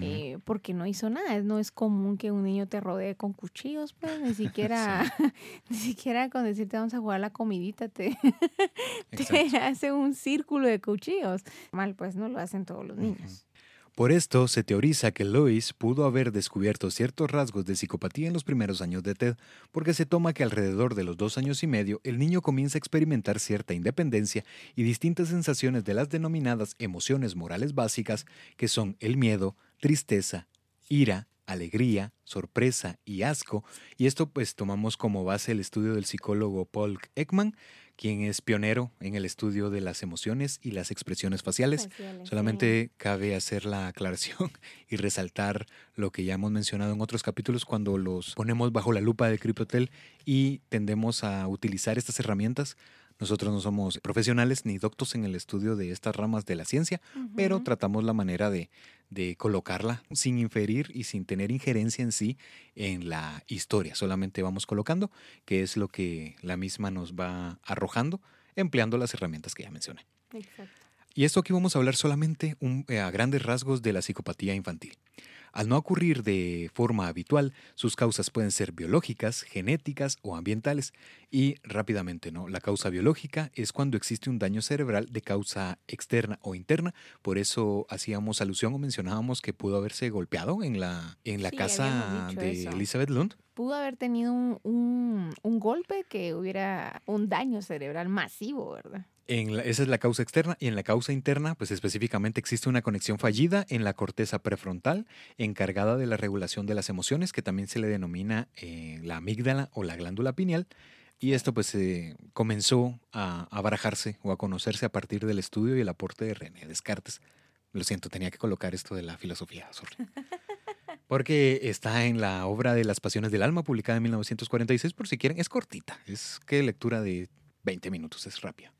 eh, porque no hizo nada. No es común que un niño te rodee con cuchillos, pues ni *laughs* siquiera, *laughs* ni siquiera con decirte vamos a jugar la comidita te, *laughs* te hace un círculo de cuchillos. Mal, pues no lo hacen todos los niños. Por esto, se teoriza que Lois pudo haber descubierto ciertos rasgos de psicopatía en los primeros años de Ted, porque se toma que alrededor de los dos años y medio el niño comienza a experimentar cierta independencia y distintas sensaciones de las denominadas emociones morales básicas, que son el miedo, tristeza, ira, alegría, sorpresa y asco, y esto pues tomamos como base el estudio del psicólogo Paul Ekman, quien es pionero en el estudio de las emociones y las expresiones faciales. Solamente cabe hacer la aclaración *laughs* y resaltar lo que ya hemos mencionado en otros capítulos cuando los ponemos bajo la lupa de Cryptotel y tendemos a utilizar estas herramientas nosotros no somos profesionales ni doctos en el estudio de estas ramas de la ciencia, pero tratamos la manera de, de, colocarla sin inferir y sin tener injerencia en sí en la historia. Solamente vamos colocando qué es lo que la misma nos va arrojando empleando las herramientas que ya mencioné. Exacto. Y esto aquí vamos a hablar solamente eh, a grandes rasgos de la psicopatía infantil. Al no ocurrir de forma habitual, sus causas pueden ser biológicas, genéticas o ambientales. Y rápidamente, ¿no? La causa biológica es cuando existe un daño cerebral de causa externa o interna. Por eso hacíamos alusión o mencionábamos que pudo haberse golpeado en la, en la casa de Elizabeth Lund pudo haber tenido un, un, golpe que hubiera un daño cerebral masivo, ¿verdad? Esa es la causa externa y en la causa interna, pues específicamente existe una conexión fallida en la corteza prefrontal encargada de la regulación de las emociones, que también se le denomina eh, la amígdala o la glándula pineal. Y esto pues comenzó a, a, barajarse o a conocerse a partir del estudio y el aporte de René Descartes. Lo siento, tenía que colocar esto de la filosofía, *laughs* Porque está en la obra de Las Pasiones del Alma, publicada en 1946, por si quieren. Es cortita, es que lectura de 20 minutos, es rápida.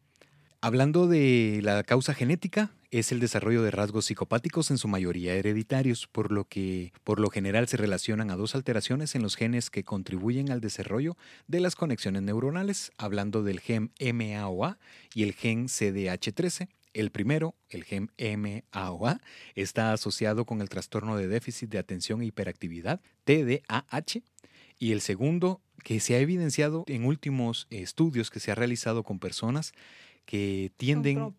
Hablando de la causa genética, es el desarrollo de rasgos psicopáticos en su mayoría hereditarios, por lo que por lo general se relacionan a dos alteraciones en los genes que contribuyen al desarrollo de las conexiones neuronales, hablando del gen MAOA y el gen CDH13. El primero, el gen MAOA, está asociado con el trastorno de déficit de atención e hiperactividad, TDAH, y el segundo, que se ha evidenciado en últimos estudios que se ha realizado con personas que tienden a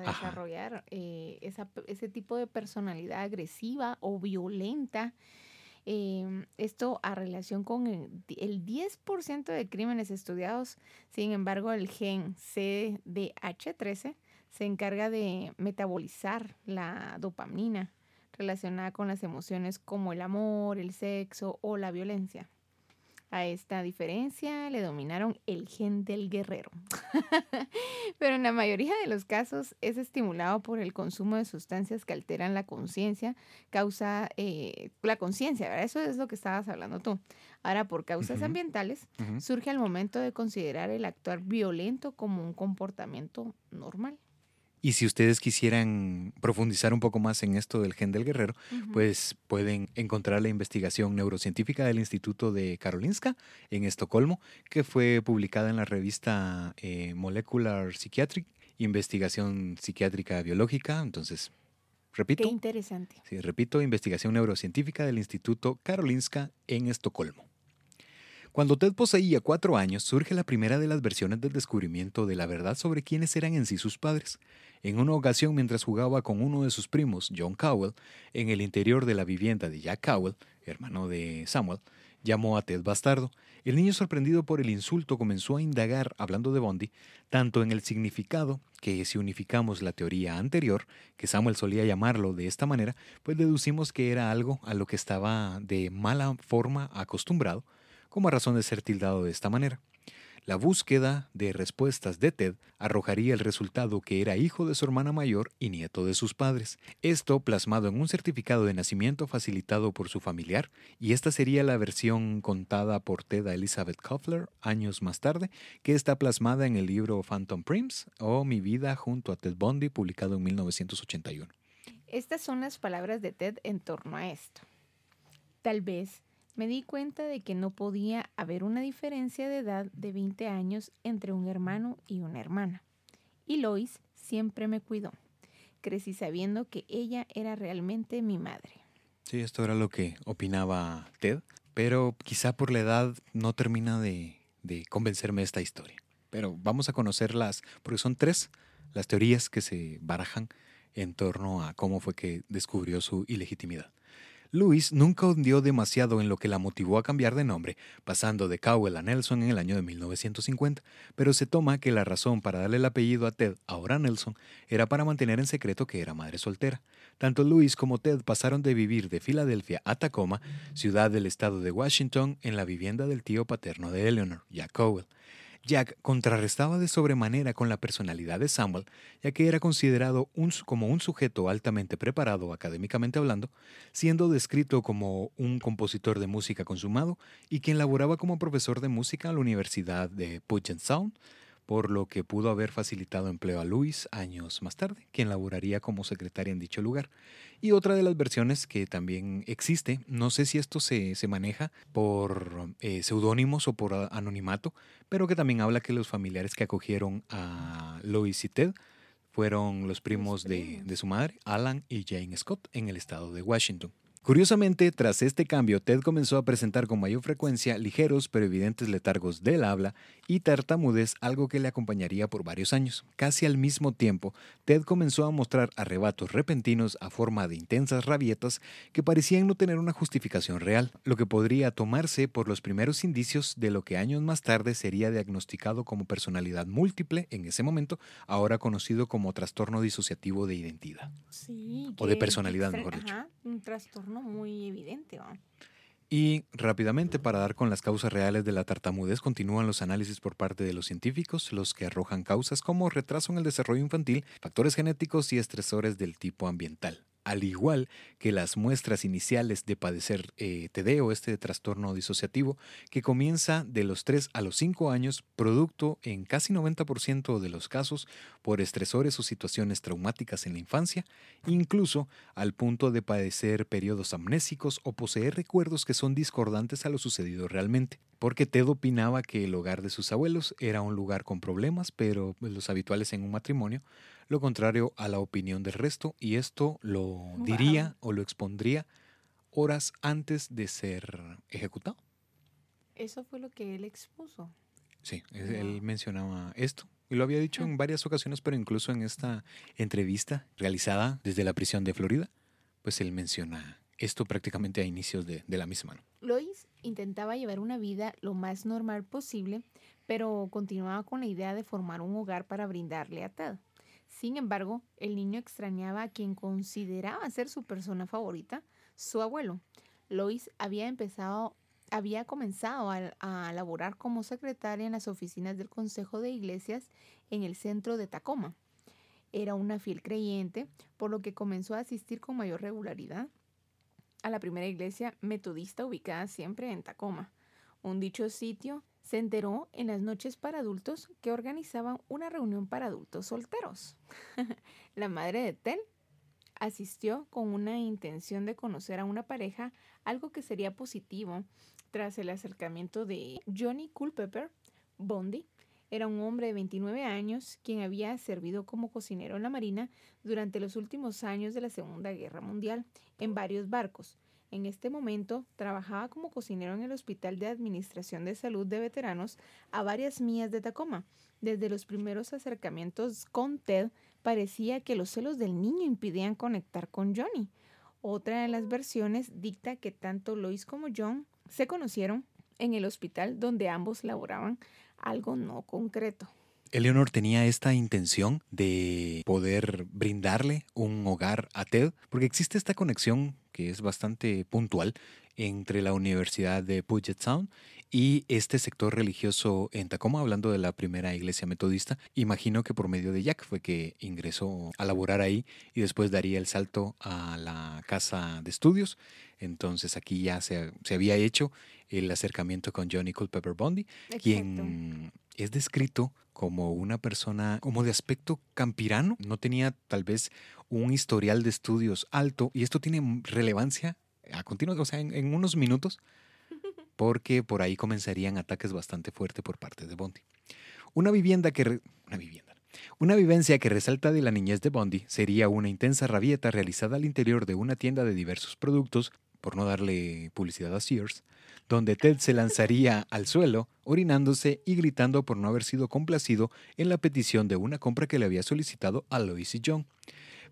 desarrollar eh, ese tipo de personalidad agresiva o violenta. Em, esto a relación con el, 10% de crímenes estudiados, sin embargo, el gen CDH13 se encarga de metabolizar la dopamina relacionada con las emociones como el amor, el sexo o la violencia. A esta diferencia le dominaron el gen del guerrero. *laughs* Pero en la mayoría de los casos es estimulado por el consumo de sustancias que alteran la conciencia, causa eh, la conciencia. Eso es lo que estabas hablando tú. Ahora, por causas ambientales, surge al momento de considerar el actuar violento como un comportamiento normal. Y si ustedes quisieran profundizar un poco más en esto del gen del guerrero, pues pueden encontrar la investigación neurocientífica del Instituto de Karolinska en Estocolmo, que fue publicada en la revista eh, Molecular Psychiatric, Investigación Psiquiátrica Biológica. Entonces, repito. Qué interesante. Sí, repito, investigación neurocientífica del Instituto Karolinska en Estocolmo. Cuando Ted poseía cuatro años, surge la primera de las versiones del descubrimiento de la verdad sobre quiénes eran en sí sus padres. En una ocasión, mientras jugaba con uno de sus primos, John Cowell, en el interior de la vivienda de Jack Cowell, hermano de Samuel, llamó a Ted bastardo. El niño, sorprendido por el insulto, comenzó a indagar, hablando de Bondi, tanto en el significado, que si unificamos la teoría anterior, que Samuel solía llamarlo de esta manera, pues deducimos que era algo a lo que estaba de mala forma acostumbrado, como razón de ser tildado de esta manera. La búsqueda de respuestas de Ted arrojaría el resultado que era hijo de su hermana mayor y nieto de sus padres. Esto plasmado en un certificado de nacimiento facilitado por su familiar, y esta sería la versión contada por Ted a Elizabeth Koffler años más tarde, que está plasmada en el libro Phantom Prims o Mi vida junto a Ted Bundy, publicado en 1981. Estas son las palabras de Ted en torno a esto. Tal vez me di cuenta de que no podía haber una diferencia de edad de 20 años entre un hermano y una hermana. Y Lois siempre me cuidó. Crecí sabiendo que ella era realmente mi madre. Sí, esto era lo que opinaba Ted, pero quizá por la edad no termina de, de convencerme esta historia. Pero vamos a conocerlas, porque son tres las teorías que se barajan en torno a cómo fue que descubrió su ilegitimidad. Louis nunca hundió demasiado en lo que la motivó a cambiar de nombre, pasando de Cowell a Nelson en el año de 1950, pero se toma que la razón para darle el apellido a Ted, ahora Nelson, era para mantener en secreto que era madre soltera. Tanto Louis como Ted pasaron de vivir de Filadelfia a Tacoma, ciudad del estado de Washington, en la vivienda del tío paterno de Eleanor, Jack Cowell. Jack contrarrestaba de sobremanera con la personalidad de Samuel, ya que era considerado como un sujeto altamente preparado académicamente hablando, siendo descrito como un compositor de música consumado y quien laboraba como profesor de música en la Universidad de Puget Sound, por lo que pudo haber facilitado empleo a Luis años más tarde, quien laboraría como secretaria en dicho lugar. Y otra de las versiones que también existe, no sé si esto se, maneja por eh, seudónimos o por anonimato, pero que también habla que los familiares que acogieron a Lois y Ted fueron los primos de, de su madre, Alan y Jane Scott, en el estado de Washington. Curiosamente, tras este cambio, Ted comenzó a presentar con mayor frecuencia ligeros pero evidentes letargos del habla y tartamudez, algo que le acompañaría por varios años. Casi al mismo tiempo, Ted comenzó a mostrar arrebatos repentinos a forma de intensas rabietas que parecían no tener una justificación real, lo que podría tomarse por los primeros indicios de lo que años más tarde sería diagnosticado como personalidad múltiple en ese momento, ahora conocido como trastorno disociativo de identidad. Sí, o de personalidad, mejor dicho. un trastorno muy evidente. Y rápidamente, para dar con las causas reales de la tartamudez, continúan los análisis por parte de los científicos, los que arrojan causas como retraso en el desarrollo infantil, factores genéticos y estresores del tipo ambiental al igual que las muestras iniciales de padecer eh, TD o este trastorno disociativo, que comienza de los 3 a los 5 años, producto en casi 90% de los casos por estresores o situaciones traumáticas en la infancia, incluso al punto de padecer periodos amnésicos o poseer recuerdos que son discordantes a lo sucedido realmente porque Ted opinaba que el hogar de sus abuelos era un lugar con problemas, pero pues, los habituales en un matrimonio, lo contrario a la opinión del resto, y esto lo diría o lo expondría horas antes de ser ejecutado. Eso fue lo que él expuso. Sí, él mencionaba esto. Y lo había dicho en varias ocasiones, pero incluso en esta entrevista realizada desde la prisión de Florida, pues él menciona esto prácticamente a inicios de, de la misma. ¿no? Lois intentaba llevar una vida lo más normal posible, pero continuaba con la idea de formar un hogar para brindarle a Ted. Sin embargo, el niño extrañaba a quien consideraba ser su persona favorita, su abuelo. Lois había empezado había comenzado a, a, laborar como secretaria en las oficinas del Consejo de Iglesias en el centro de Tacoma. Era una fiel creyente, por lo que comenzó a asistir con mayor regularidad a la primera iglesia metodista ubicada siempre en Tacoma. Un dicho sitio se enteró en las noches para adultos que organizaban una reunión para adultos solteros. *laughs* la madre de Ted asistió con una intención de conocer a una pareja, algo que sería positivo tras el acercamiento de Johnny Culpepper Bondi. Era un hombre de 29 años quien había servido como cocinero en la Marina durante los últimos años de la Segunda Guerra Mundial en varios barcos. En este momento trabajaba como cocinero en el Hospital de Administración de Salud de Veteranos a varias millas de Tacoma. Desde los primeros acercamientos con Ted parecía que los celos del niño impidían conectar con Johnny. Otra de las versiones dicta que tanto Lois como John se conocieron en el hospital donde ambos laboraban algo no concreto. Eleanor tenía esta intención de poder brindarle un hogar a Ted, porque existe esta conexión que es bastante puntual entre la Universidad de Puget Sound y este sector religioso en Tacoma, hablando de la primera iglesia metodista. Imagino que por medio de Jack fue que ingresó a laborar ahí y después daría el salto a la casa de estudios. Entonces aquí ya se, se había hecho el acercamiento con Johnny Culpepper Bondi, quien es descrito como una persona como de aspecto campirano, no tenía tal vez un historial de estudios alto y esto tiene relevancia a continuación, o sea, en, unos minutos, *laughs* porque por ahí comenzarían ataques bastante fuertes por parte de Bondi. Una vivienda que... una vivienda. Una vivencia que resalta de la niñez de Bondi sería una intensa rabieta realizada al interior de una tienda de diversos productos, por no darle publicidad a Sears, donde Ted se lanzaría al suelo, orinándose y gritando por no haber sido complacido en la petición de una compra que le había solicitado a Lois y John.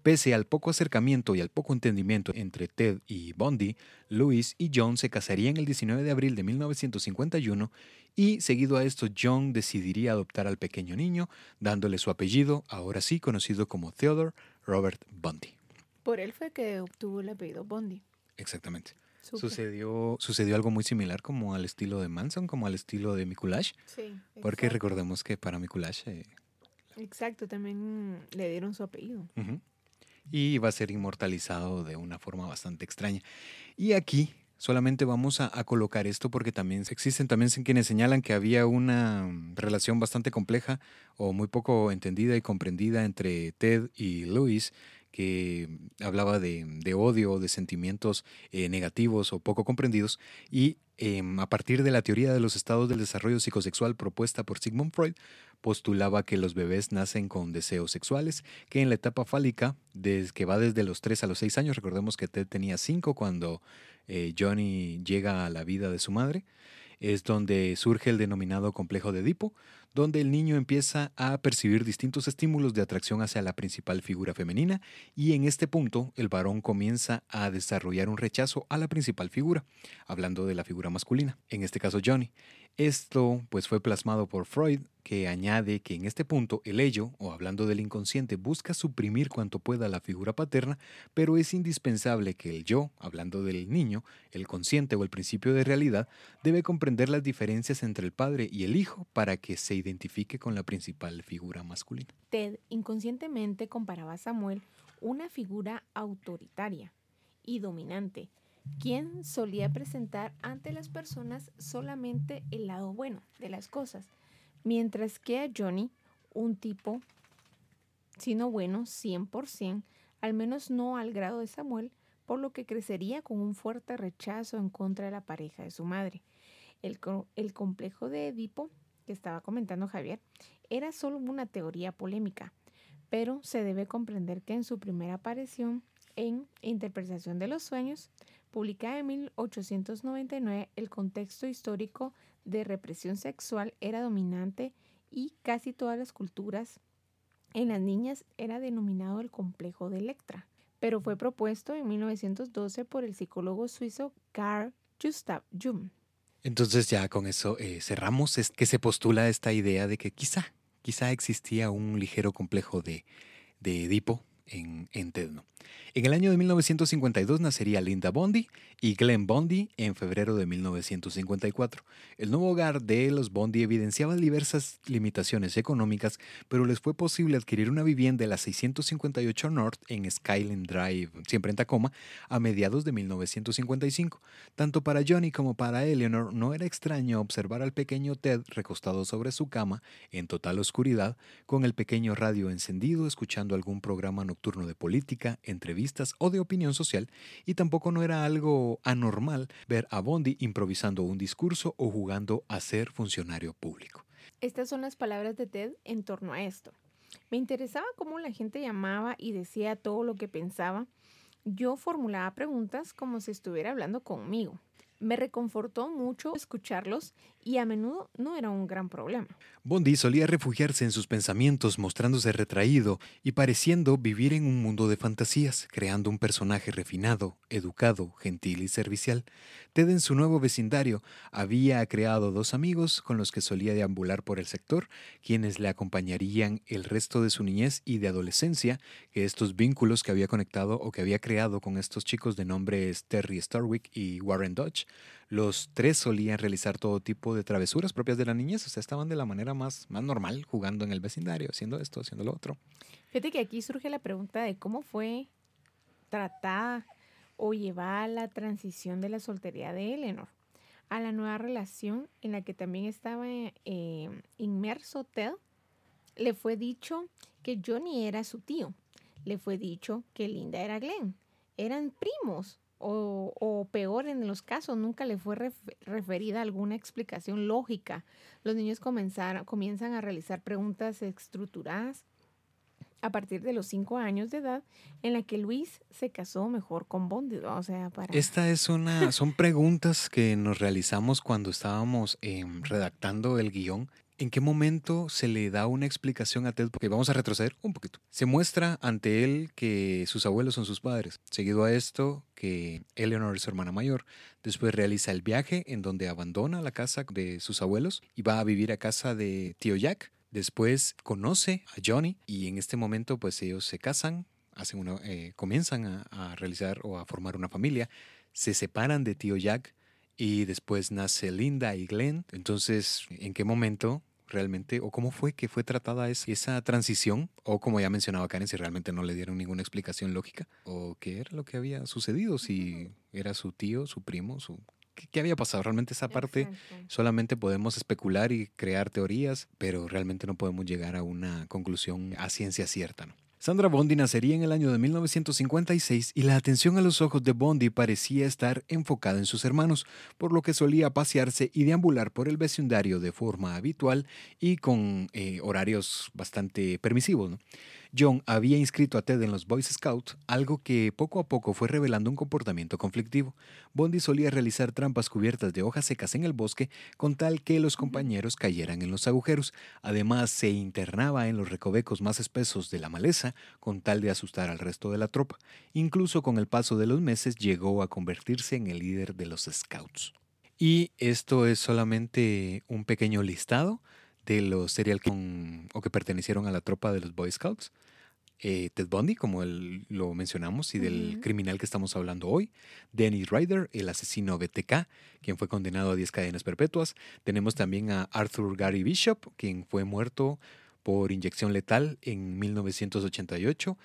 Pese al poco acercamiento y al poco entendimiento entre Ted y Bondi, Louis y John se casarían el 19 de abril de 1951 y seguido a esto John decidiría adoptar al pequeño niño, dándole su apellido, ahora sí conocido como Theodore Robert Bondi. Por él fue que obtuvo el apellido Bondi. Exactamente. Sucedió, sucedió algo muy similar como al estilo de Manson, como al estilo de Mikulash. Sí. Porque recordemos que para Mikulash... Eh, exacto, también le dieron su apellido. Y va a ser inmortalizado de una forma bastante extraña. Y aquí solamente vamos a, a, colocar esto porque también existen también quienes señalan que había una relación bastante compleja o muy poco entendida y comprendida entre Ted y Louis que hablaba de, de odio, de sentimientos eh, negativos o poco comprendidos, y em, a partir de la teoría de los estados del desarrollo psicosexual propuesta por Sigmund Freud, postulaba que los bebés nacen con deseos sexuales, que en la etapa fálica, desde, que va desde los 3 a los 6 años, recordemos que Ted tenía 5 cuando eh, Johnny llega a la vida de su madre, es donde surge el denominado complejo de Edipo, donde el niño empieza a percibir distintos estímulos de atracción hacia la principal figura femenina y en este punto el varón comienza a desarrollar un rechazo a la principal figura, hablando de la figura masculina, en este caso Johnny. Esto pues fue plasmado por Freud, que añade que en este punto el ello, o hablando del inconsciente, busca suprimir cuanto pueda la figura paterna, pero es indispensable que el yo, hablando del niño, el consciente o el principio de realidad, debe comprender las diferencias entre el padre y el hijo para que se identifique con la principal figura masculina. Ted inconscientemente comparaba a Samuel una figura autoritaria y dominante, quien solía presentar ante las personas solamente el lado bueno de las cosas, mientras que a Johnny, un tipo, sino bueno, 100%, al menos no al grado de Samuel, por lo que crecería con un fuerte rechazo en contra de la pareja de su madre. El, el complejo de Edipo, que estaba comentando Javier, era solo una teoría polémica, pero se debe comprender que en su primera aparición en Interpretación de los Sueños, Publicada en 1899, el contexto histórico de represión sexual era dominante y casi todas las culturas en las niñas era denominado el complejo de Electra, pero fue propuesto en 1912 por el psicólogo suizo Carl Gustav Jung. Entonces ya con eso eh, cerramos, es que se postula esta idea de que quizá, quizá existía un ligero complejo de, de Edipo en, en TED. En el año de 1952 nacería Linda Bondi y Glenn Bondi en febrero de 1954. El nuevo hogar de los Bondi evidenciaba diversas limitaciones económicas, pero les fue posible adquirir una vivienda de la 658 North en Skyline Drive, siempre en Tacoma, a mediados de 1955. Tanto para Johnny como para Eleanor no era extraño observar al pequeño Ted recostado sobre su cama, en total oscuridad, con el pequeño radio encendido, escuchando algún programa nocturno de política, entrevistas o de opinión social, y tampoco no era algo anormal ver a Bondi improvisando un discurso o jugando a ser funcionario público. Estas son las palabras de Ted en torno a esto. Me interesaba cómo la gente llamaba y decía todo lo que pensaba. Yo formulaba preguntas como si estuviera hablando conmigo. Me reconfortó mucho escucharlos y a menudo no era un gran problema. Bondi solía refugiarse en sus pensamientos, mostrándose retraído y pareciendo vivir en un mundo de fantasías, creando un personaje refinado, educado, gentil y servicial. Ted en su nuevo vecindario había creado dos amigos con los que solía deambular por el sector, quienes le acompañarían el resto de su niñez y de adolescencia, que estos vínculos que había conectado o que había creado con estos chicos de nombres Terry Starwick y Warren Dodge, los tres solían realizar todo tipo de travesuras propias de la niñez, o sea, estaban de la manera más, más normal, jugando en el vecindario, haciendo esto, haciendo lo otro. Fíjate que aquí surge la pregunta de cómo fue tratada o llevada la transición de la soltería de Eleanor a la nueva relación en la que también estaba eh, inmerso Ted. Le fue dicho que Johnny era su tío. Le fue dicho que Linda era Glenn. Eran primos o, peor en los casos, nunca le fue referida alguna explicación lógica. Los niños comienzan a realizar preguntas estructuradas a partir de los cinco años de edad en la que Luis se casó mejor con Bondi. O sea, para... Esta es una, son preguntas que nos realizamos cuando estábamos em, redactando el guion ¿En qué momento se le da una explicación a Ted? Porque vamos a retroceder un poquito. Se muestra ante él que sus abuelos son sus padres. Seguido a esto, que Eleanor es su hermana mayor. Después realiza el viaje en donde abandona la casa de sus abuelos y va a vivir a casa de tío Jack. Después conoce a Johnny y en este momento pues ellos se casan, hacen una, eh, comienzan a, a realizar o a formar una familia. Se separan de tío Jack y después nace Linda y Glenn. Entonces, ¿en qué momento realmente, o cómo fue que fue tratada esa transición, o como ya mencionaba Karen, si realmente no le dieron ninguna explicación lógica, o qué era lo que había sucedido, si era su tío, su primo, su... ¿Qué, había pasado? Realmente esa parte solamente podemos especular y crear teorías, pero realmente no podemos llegar a una conclusión a ciencia cierta, ¿no? Sandra Bondi nacería en el año de 1956 y la atención a los ojos de Bondi parecía estar enfocada en sus hermanos, por lo que solía pasearse y deambular por el vecindario de forma habitual y con eh, horarios bastante permisivos. John había inscrito a Ted en los Boy Scouts, algo que poco a poco fue revelando un comportamiento conflictivo. Bondi solía realizar trampas cubiertas de hojas secas en el bosque con tal que los compañeros cayeran en los agujeros. Además, se internaba en los recovecos más espesos de la maleza con tal de asustar al resto de la tropa. Incluso con el paso de los meses llegó a convertirse en el líder de los Scouts. Y esto es solamente un pequeño listado de los serial o que pertenecieron a la tropa de los Boy Scouts. Eh, Ted Bundy, como lo mencionamos, y del criminal que estamos hablando hoy, Dennis Ryder, el asesino BTK, quien fue condenado a 10 cadenas perpetuas. Tenemos también a Arthur Gary Bishop, quien fue muerto por inyección letal en 1988,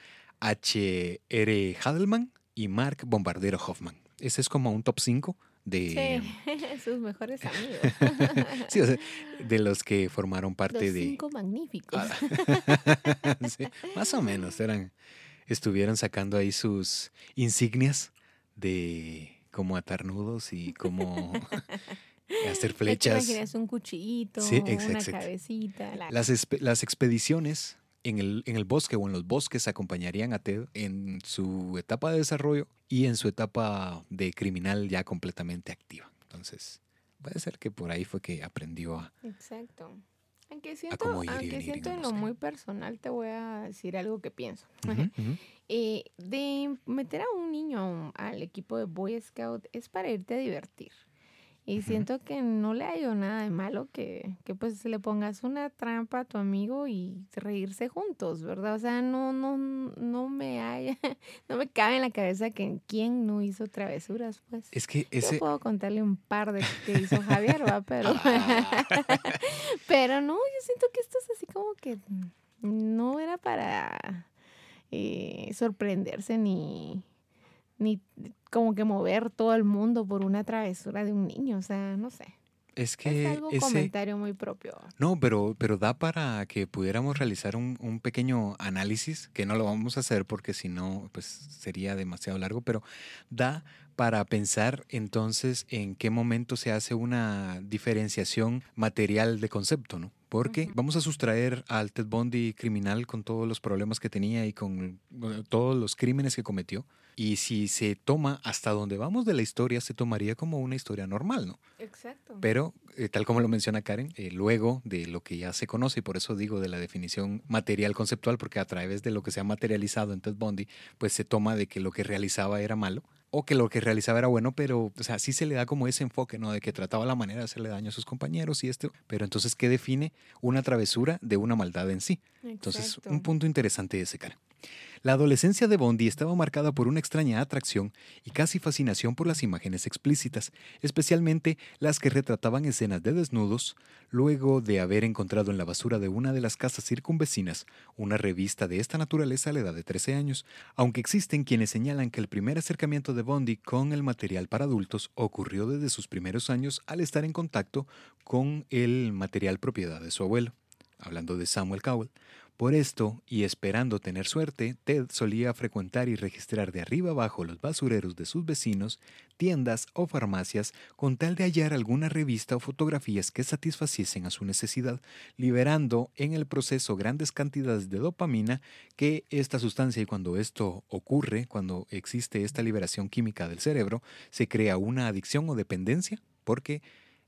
H.R. Hadelman y Mark Bombardero Hoffman. Ese es como un top 5 de... Sí, *laughs* sus mejores *laughs* amigos. sí, o sea, *laughs* de los que formaron parte los de... Cinco magníficos. Ah, sí, más o menos, eran, estuvieron sacando ahí sus insignias de cómo atar nudos y cómo hacer flechas. Te imaginas un cuchillito, una cabecita. Las, las expediciones en el, en el bosque o en los bosques acompañarían a Ted en su etapa de desarrollo y en su etapa de criminal ya completamente activa. Entonces, puede ser que por ahí fue que aprendió a... Exacto. Aunque siento, aunque siento en lo muy personal, te voy a decir algo que pienso. Eh, de meter a un niño al equipo de Boy Scout es para irte a divertir. Y siento que no le hallo nada de malo que, que pues le pongas una trampa a tu amigo y reírse juntos, ¿verdad? O sea, no, no, no me haya, *laughs* no me cabe en la cabeza que quién no hizo travesuras, pues. Es que ese... Yo puedo contarle un par de que hizo Javier, ¿va? *laughs* Pero, *laughs* pero no, yo siento que esto es así como que no era para eh, sorprenderse ni, ni como que mover todo el mundo por una travesura de un niño, o sea, no sé. Es que es algo comentario muy propio. No, pero, pero da para que pudiéramos realizar un, un, pequeño análisis, que no lo vamos a hacer porque si no, pues sería demasiado largo, pero da para pensar entonces en qué momento se hace una diferenciación material de concepto, ¿no? Porque vamos a sustraer al Ted Bundy criminal con todos los problemas que tenía y con todos los crímenes que cometió. Y si se toma hasta donde vamos de la historia, se tomaría como una historia normal, ¿no? Exacto. Pero, eh, tal como lo menciona Karen, eh, luego de lo que ya se conoce, y por eso digo de la definición material conceptual, porque a través de lo que se ha materializado en Ted Bundy, pues se toma de que lo que realizaba era malo o que lo que realizaba era bueno, pero, o sea, sí se le da como ese enfoque, ¿no? De que trataba la manera de hacerle daño a sus compañeros y esto, pero entonces, ¿qué define una travesura de una maldad en sí? Entonces, un punto interesante ese, cara. La adolescencia de Bondi estaba marcada por una extraña atracción y casi fascinación por las imágenes explícitas, especialmente las que retrataban escenas de desnudos, luego de haber encontrado en la basura de una de las casas circunvecinas una revista de esta naturaleza a la edad de 13 años, aunque existen quienes señalan que el primer acercamiento de Bondi con el material para adultos ocurrió desde sus primeros años al estar en contacto con el material propiedad de su abuelo, hablando de Samuel Cowell. Por esto, y esperando tener suerte, Ted solía frecuentar y registrar de arriba abajo los basureros de sus vecinos, tiendas o farmacias con tal de hallar alguna revista o fotografías que satisfaciesen a su necesidad, liberando en el proceso grandes cantidades de dopamina que esta sustancia y cuando esto ocurre, cuando existe esta liberación química del cerebro, se crea una adicción o dependencia porque,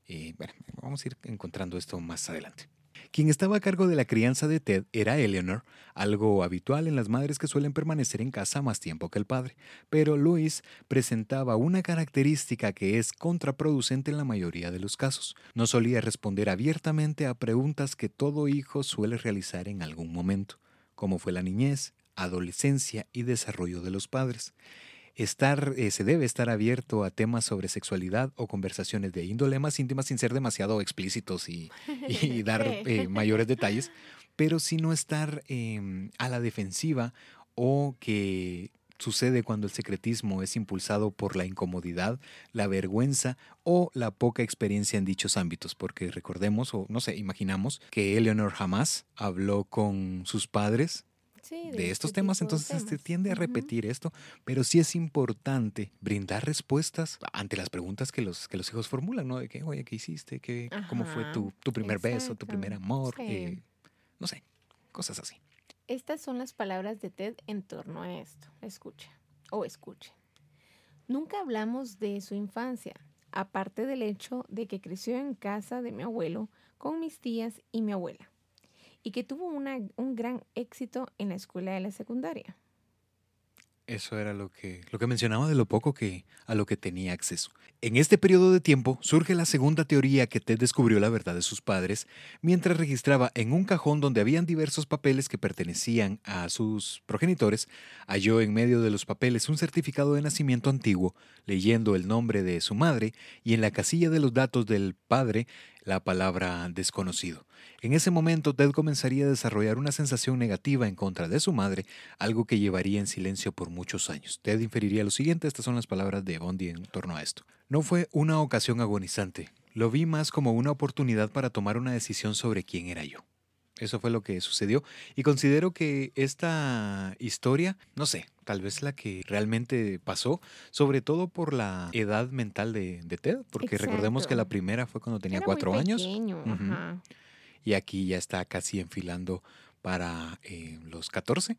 eh, bueno, vamos a ir encontrando esto más adelante. Quien estaba a cargo de la crianza de Ted era Eleanor, algo habitual en las madres que suelen permanecer en casa más tiempo que el padre, pero Louis presentaba una característica que es contraproducente en la mayoría de los casos. No solía responder abiertamente a preguntas que todo hijo suele realizar en algún momento, como fue la niñez, adolescencia y desarrollo de los padres estar, eh, se debe estar abierto a temas sobre sexualidad o conversaciones de índole más íntima sin ser demasiado explícitos y, *laughs* dar eh, mayores detalles, pero sino estar em, a la defensiva o que sucede cuando el secretismo es impulsado por la incomodidad, la vergüenza o la poca experiencia en dichos ámbitos, porque recordemos o no sé, imaginamos que Eleanor jamás habló con sus padres de, estos este temas, entonces se tiende a repetir esto, pero sí es importante brindar respuestas ante las preguntas que los, que los hijos formulan, ¿no? De que, oye, ¿qué hiciste? ¿Qué, ¿Cómo fue tu, tu primer beso, tu primer amor? Eh, no sé, cosas así. Estas son las palabras de Ted en torno a esto. Escucha o escuche. Nunca hablamos de su infancia, aparte del hecho de que creció en casa de mi abuelo con mis tías y mi abuela y que tuvo un gran éxito en la escuela de la secundaria. Eso era lo que, lo que mencionaba de lo poco que, a lo que tenía acceso. En este periodo de tiempo surge la segunda teoría que Ted descubrió la verdad de sus padres mientras registraba en un cajón donde habían diversos papeles que pertenecían a sus progenitores, halló en medio de los papeles un certificado de nacimiento antiguo, leyendo el nombre de su madre y en la casilla de los datos del padre la palabra desconocido. En ese momento Ted comenzaría a desarrollar una sensación negativa en contra de su madre, algo que llevaría en silencio por muchos años. Ted inferiría lo siguiente, estas son las palabras de Bondi en torno a esto. No fue una ocasión agonizante, lo vi más como una oportunidad para tomar una decisión sobre quién era yo. Eso fue lo que sucedió y considero que esta historia, no sé, tal vez la que realmente pasó, sobre todo por la edad mental de, Ted, porque recordemos que la primera fue cuando tenía cuatro años. Y aquí ya está casi enfilando para eh, los 14.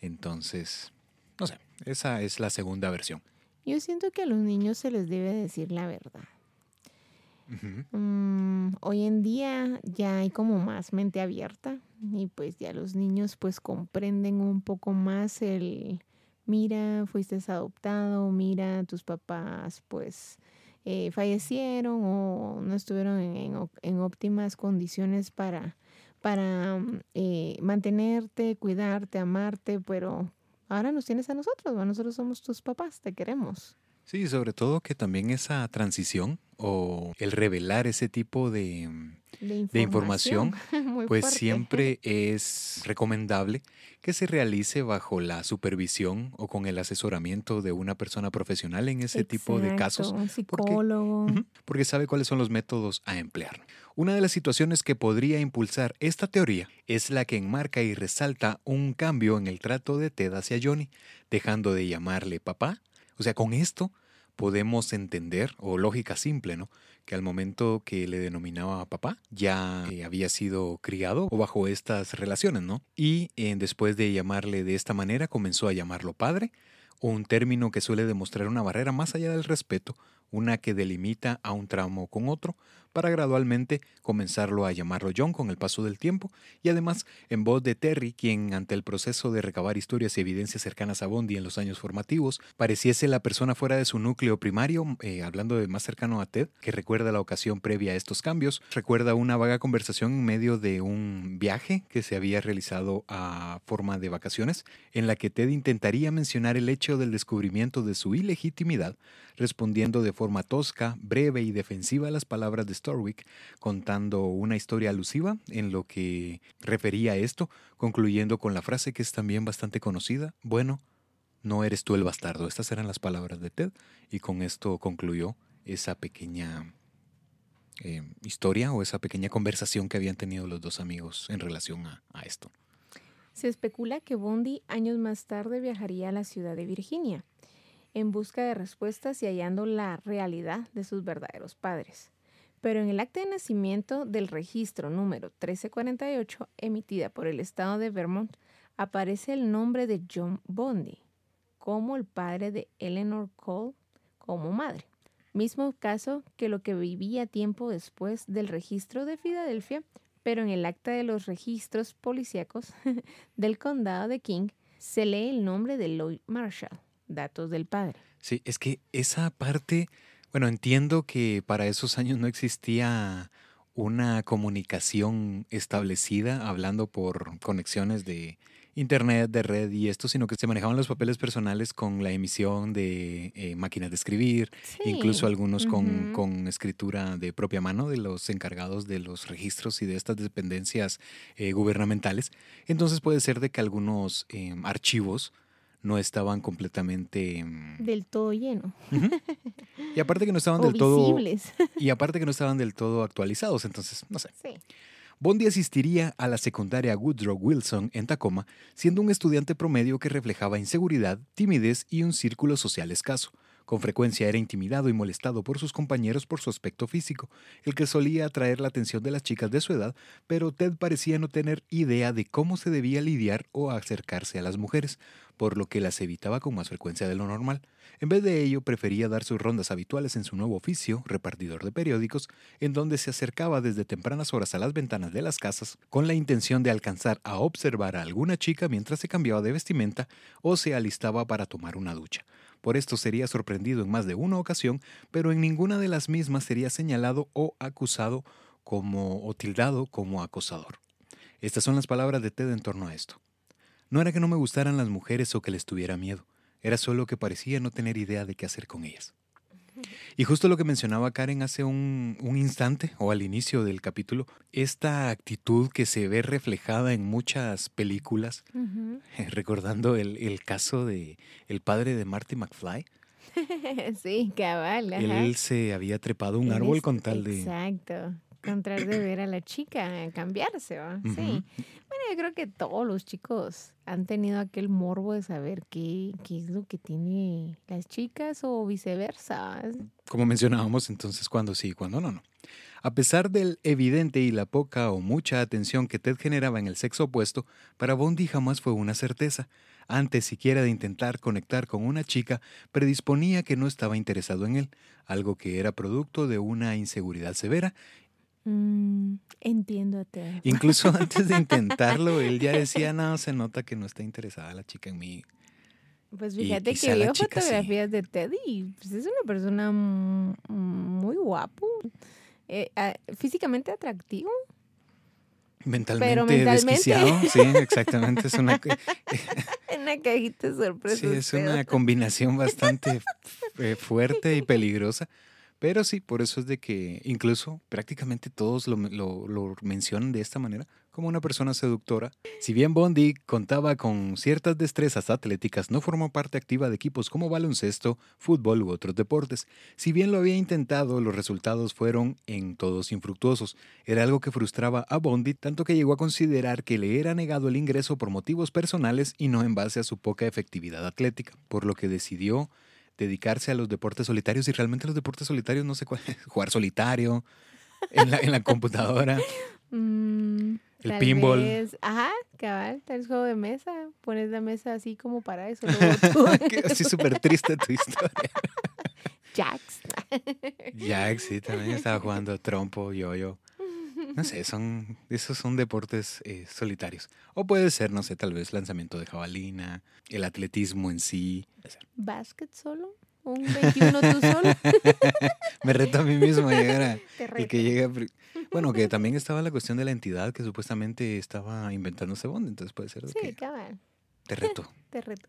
Entonces, no sé, esa es la segunda versión. Yo siento que a los niños se les debe decir la verdad. Mm, hoy en día ya hay como más mente abierta y pues ya los niños pues comprenden un poco más el, mira, fuiste adoptado, mira, tus papás pues eh, fallecieron o no estuvieron en, óptimas condiciones para, para mm, eh, mantenerte, cuidarte, amarte, pero ahora nos tienes a nosotros, nosotros somos tus papás, te queremos. Sí, sobre todo que también esa transición o el revelar ese tipo de, de información, *laughs* pues siempre es recomendable que se realice bajo la supervisión o con el asesoramiento de una persona profesional en ese tipo de casos. Un psicólogo. Porque, porque sabe cuáles son los métodos a emplear. Una de las situaciones que podría impulsar esta teoría es la que enmarca y resalta un cambio en el trato de Ted hacia Johnny, dejando de llamarle papá o sea, con esto podemos entender, o lógica simple, ¿no? Que al momento que le denominaba papá, ya eh, había sido criado o bajo estas relaciones, ¿no? Y eh, después de llamarle de esta manera, comenzó a llamarlo padre, un término que suele demostrar una barrera más allá del respeto, una que delimita a un tramo con otro, para gradualmente comenzarlo a llamarlo John con el paso del tiempo, y además en voz de Terry, quien ante el proceso de recabar historias y evidencias cercanas a Bondi en los años formativos, pareciese la persona fuera de su núcleo primario, eh, hablando de más cercano a Ted, que recuerda la ocasión previa a estos cambios, recuerda una vaga conversación en medio de un viaje que se había realizado a forma de vacaciones, en la que Ted intentaría mencionar el hecho del descubrimiento de su ilegitimidad, respondiendo de forma tosca, breve y defensiva a las palabras de Storwick, contando una historia alusiva en lo que refería a esto, concluyendo con la frase que es también bastante conocida, bueno, no eres tú el bastardo. Estas eran las palabras de Ted y con esto concluyó esa pequeña eh, historia o esa pequeña conversación que habían tenido los dos amigos en relación a, a esto. Se especula que Bondi años más tarde viajaría a la ciudad de Virginia en busca de respuestas y hallando la realidad de sus verdaderos padres. Pero en el acta de nacimiento del registro número 1348, emitida por el estado de Vermont, aparece el nombre de John Bondi como el padre de Eleanor Cole como madre. Mismo caso que lo que vivía tiempo después del registro de Filadelfia, pero en el acta de los registros policíacos *laughs* del condado de King se lee el nombre de Lloyd Marshall datos del padre. Sí, es que esa parte, bueno, entiendo que para esos años no existía una comunicación establecida hablando por conexiones de internet, de red y esto, sino que se manejaban los papeles personales con la emisión de eh, máquinas de escribir, incluso algunos con, escritura de propia mano de los encargados de los registros y de estas dependencias eh, gubernamentales. Entonces puede ser de que algunos em, archivos no estaban completamente mm, del todo lleno. Y aparte que no estaban *laughs* del todo *laughs* y aparte que no estaban del todo actualizados, entonces, no sé. Bondi asistiría a la secundaria Woodrow Wilson en Tacoma, siendo un estudiante promedio que reflejaba inseguridad, timidez y un círculo social escaso. Con frecuencia era intimidado y molestado por sus compañeros por su aspecto físico, el que solía atraer la atención de las chicas de su edad, pero Ted parecía no tener idea de cómo se debía lidiar o acercarse a las mujeres, por lo que las evitaba con más frecuencia de lo normal. En vez de ello, prefería dar sus rondas habituales en su nuevo oficio, repartidor de periódicos, en donde se acercaba desde tempranas horas a las ventanas de las casas con la intención de alcanzar a observar a alguna chica mientras se cambiaba de vestimenta o se alistaba para tomar una ducha. Por esto sería sorprendido en más de una ocasión, pero en ninguna de las mismas sería señalado o acusado como o tildado como acosador. Estas son las palabras de Ted en torno a esto. No era que no me gustaran las mujeres o que les tuviera miedo, era solo que parecía no tener idea de qué hacer con ellas. Y justo lo que mencionaba Karen hace un, instante o al inicio del capítulo, esta actitud que se ve reflejada en muchas películas, *laughs* recordando el, caso de el padre de Marty McFly. *laughs* sí, cabal. Él se había trepado un árbol con tal de... Exacto encontrar de ver a la chica cambiarse, ¿va? Sí. Bueno, yo creo que todos los chicos han tenido aquel morbo de saber qué, qué es lo que tiene las chicas o viceversa. Como mencionábamos entonces, cuando sí y cuando no, no. A pesar del evidente y la poca o mucha atención que Ted generaba en el sexo opuesto, para Bondi jamás fue una certeza. Antes siquiera de intentar conectar con una chica, predisponía que no estaba interesado en él, algo que era producto de una inseguridad severa Mm, entiendo Incluso antes de *laughs* intentarlo, él ya decía, no, se nota que no está interesada la chica en mí. Pues fíjate que sí. fotografías de Ted y pues, es una persona mu- muy guapo. Eh, físicamente atractivo. Mentalmente, mentalmente. desquiciado. *laughs* Sí, exactamente. Es una, *laughs* una cajita de sorpresas. sí, es una combinación bastante eh, fuerte y peligrosa. Pero sí, por eso es de que incluso prácticamente todos lo, lo- mencionan de esta manera, como una persona seductora. Si bien Bondi contaba con ciertas destrezas atléticas, no formó parte activa de equipos como baloncesto, fútbol u otros deportes. Si bien lo había intentado, los resultados fueron en todos infructuosos. Era algo que frustraba a Bondi, tanto que llegó a considerar que le era negado el ingreso por motivos personales y no en base a su poca efectividad atlética, por lo que decidió dedicarse a los deportes solitarios y realmente los deportes solitarios no sé cuál, *laughs* jugar solitario en la, en la computadora. *laughs* Mm, El tal pinball. vez- ajá, cabal, tal vez juego de mesa. Pones la mesa así como para eso. *laughs* luego tú- Que Así súper triste tu historia. Jacks. Jack, sí, también estaba jugando trompo, yo-yo. No sé, son, esos son deportes eh, solitarios. O puede ser, no sé, tal vez lanzamiento de jabalina, el atletismo en sí. ¿Básquet solo? ¿Un 21 tú solo? *laughs* Me reto a mí mismo a llegar a, *laughs* el que llega. Bueno, que *laughs* también estaba la cuestión de la entidad que supuestamente estaba inventándose Bond, entonces puede ser Sí, que cabal, te reto. te reto.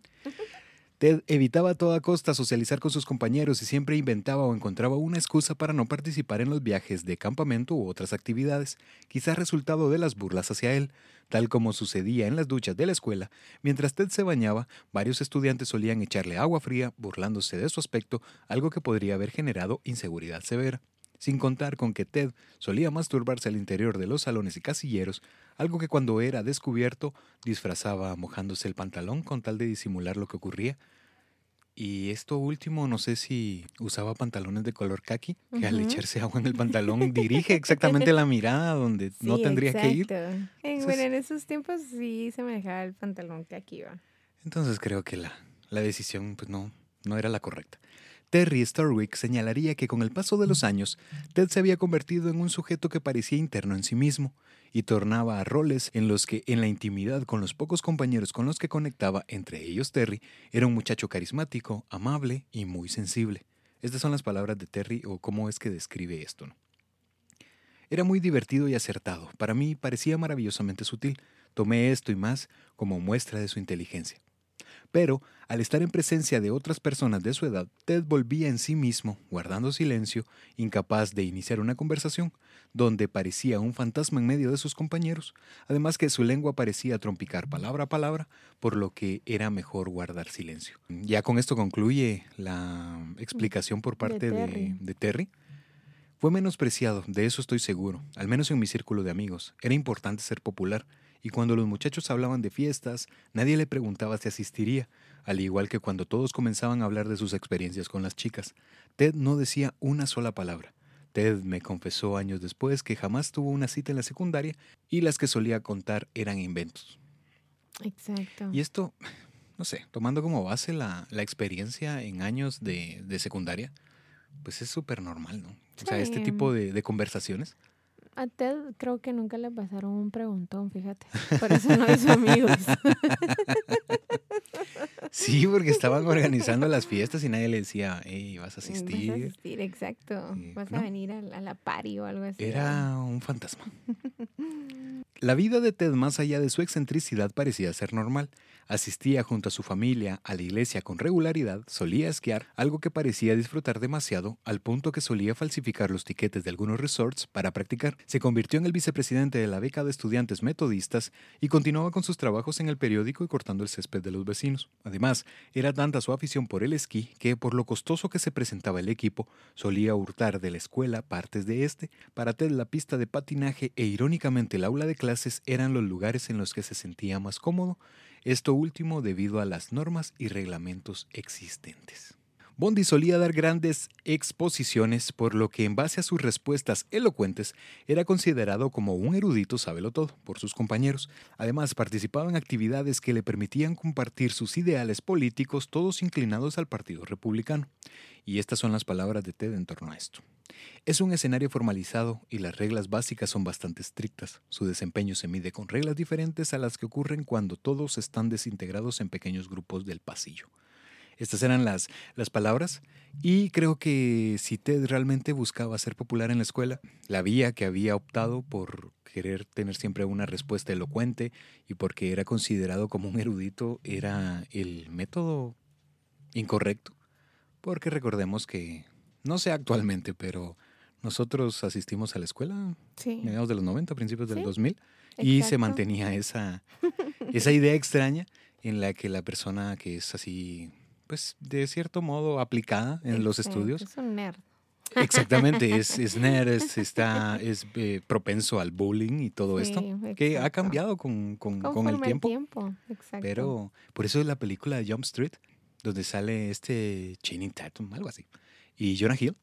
Ted evitaba a toda costa socializar con sus compañeros y siempre inventaba o encontraba una excusa para no participar en los viajes de campamento u otras actividades, quizás resultado de las burlas hacia él, tal como sucedía en las duchas de la escuela. Mientras Ted se bañaba, varios estudiantes solían echarle agua fría, burlándose de su aspecto, algo que podría haber generado inseguridad severa. Sin contar con que Ted solía masturbarse al interior de los salones y casilleros, algo que cuando era descubierto disfrazaba mojándose el pantalón con tal de disimular lo que ocurría. Y esto último, no sé si usaba pantalones de color khaki, que al echarse agua en el pantalón *laughs* dirige exactamente la mirada donde no tendría que ir. Eh, bueno, en esos tiempos sí se manejaba el pantalón que aquí va. Entonces creo que la, la decisión pues no, no era la correcta. Terry Starwick señalaría que con el paso de los años, Ted se había convertido en un sujeto que parecía interno en sí mismo y tornaba a roles en los que en la intimidad con los pocos compañeros con los que conectaba, entre ellos Terry, era un muchacho carismático, amable y muy sensible. Estas son las palabras de Terry o cómo es que describe esto. ¿no? Era muy divertido y acertado. Para mí parecía maravillosamente sutil. Tomé esto y más como muestra de su inteligencia. Pero, al estar en presencia de otras personas de su edad, Ted volvía en sí mismo, guardando silencio, incapaz de iniciar una conversación, donde parecía un fantasma en medio de sus compañeros, además que su lengua parecía trompicar palabra a palabra, por lo que era mejor guardar silencio. Ya con esto concluye la explicación por parte de Terry. de Terry. Fue menospreciado, de eso estoy seguro, al menos en mi círculo de amigos. Era importante ser popular, y cuando los muchachos hablaban de fiestas, nadie le preguntaba si asistiría, al igual que cuando todos comenzaban a hablar de sus experiencias con las chicas. Ted no decía una sola palabra. Ted me confesó años después que jamás tuvo una cita en la secundaria y las que solía contar eran inventos. Exacto. Y esto, no sé, tomando como base la, la experiencia en años de, de secundaria, pues es súper normal, ¿no? O sea, este tipo de, de conversaciones. A Ted creo que nunca le pasaron un preguntón, fíjate. Por eso no hizo amigos. *laughs* Sí, porque estaban organizando las fiestas y nadie le decía, hey, vas a Vas a asistir. asistir, exacto. Vas ¿no? a venir a, la- a la party o algo así. Era un fantasma. *laughs* La vida de Ted, más allá de su excentricidad, parecía ser normal. Asistía junto a su familia a la iglesia con regularidad, solía esquiar, algo que parecía disfrutar demasiado, al punto que solía falsificar los tiquetes de algunos resorts para practicar. Se convirtió en el vicepresidente de la beca de estudiantes metodistas y continuaba con sus trabajos en el periódico y cortando el césped de los vecinos. Además, era tanta su afición por el esquí que, por lo costoso que se presentaba el equipo, solía hurtar de la escuela partes de este. Para Ted, la pista de patinaje e irónicamente el aula de clases eran los lugares en los que se sentía más cómodo, esto último debido a las normas y reglamentos existentes. Bondi solía dar grandes exposiciones, por lo que en base a sus respuestas elocuentes era considerado como un erudito todo por sus compañeros. Además, participaba en actividades que le permitían compartir sus ideales políticos, todos inclinados al Partido Republicano. Y estas son las palabras de Ted en torno a esto. Es un escenario formalizado y las reglas básicas son bastante estrictas. Su desempeño se mide con reglas diferentes a las que ocurren cuando todos están desintegrados en pequeños grupos del pasillo. Estas eran las, las palabras. Y creo que si Ted realmente buscaba ser popular en la escuela, la vía que había optado por querer tener siempre una respuesta elocuente y porque era considerado como un erudito era el método incorrecto. Porque recordemos que, no sé actualmente, pero nosotros asistimos a la escuela Sí. mediados de los 90, principios del Sí, 2000, y se mantenía esa, esa idea extraña en la que la persona que es así, pues de cierto modo aplicada en los Exacto, estudios, Es un nerd. exactamente, es, es *laughs* nerd, es, está, es eh, propenso al bullying y todo esto, que ha cambiado con, con- con el tiempo. Exacto. Pero por eso es la película de Jump Street, donde sale este Channing Tatum, algo así, y Jonah Hill.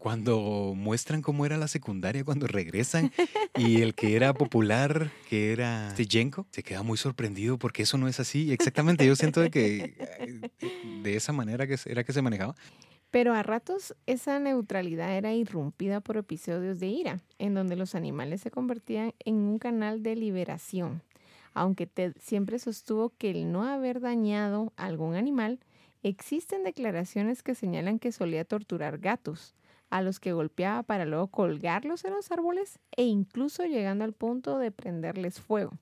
Cuando muestran cómo era la secundaria cuando regresan y el que era popular, que era Jenko, se queda muy sorprendido porque eso no es así. Exactamente, yo siento de que de esa manera que era que se manejaba. Pero a ratos esa neutralidad era irrumpida por episodios de ira, en donde los animales se convertían en un canal de liberación. Aunque Ted siempre sostuvo que el no haber dañado a algún animal, existen declaraciones que señalan que solía torturar gatos, a los que golpeaba para luego colgarlos en los árboles e incluso llegando al punto de prenderles fuego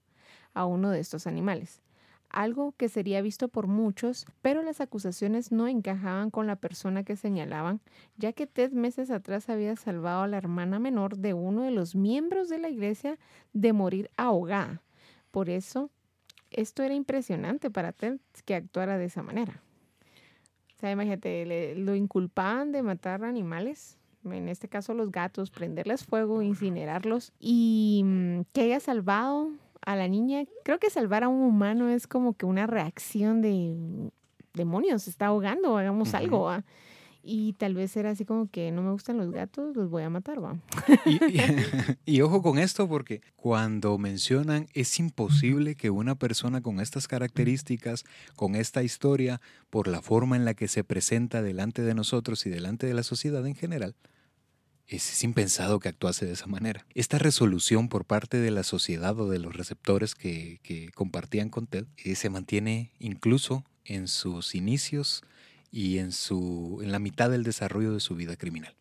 a uno de estos animales algo que sería visto por muchos, pero las acusaciones no encajaban con la persona que señalaban, ya que Ted meses atrás había salvado a la hermana menor de uno de los miembros de la iglesia de morir ahogada. Por eso, esto era impresionante para Ted que actuara de esa manera. O sea, imagínate, le- lo inculpaban de matar animales, en este caso los gatos, prenderles fuego, incinerarlos, y mm, que haya salvado a la niña. Creo que salvar a un humano es como que una reacción de mm, demonios, se está ahogando, hagamos algo. ¿va? Y tal vez era así como que no me gustan los gatos, los voy a matar, va. Y, y- *laughs* y ojo con esto porque cuando mencionan es imposible que una persona con estas características, con esta historia, por la forma en la que se presenta delante de nosotros y delante de la sociedad en general, es, impensado que actuase de esa manera. Esta resolución por parte de la sociedad o de los receptores que, compartían con Ted eh, se mantiene incluso en sus inicios y en la mitad del desarrollo de su vida criminal.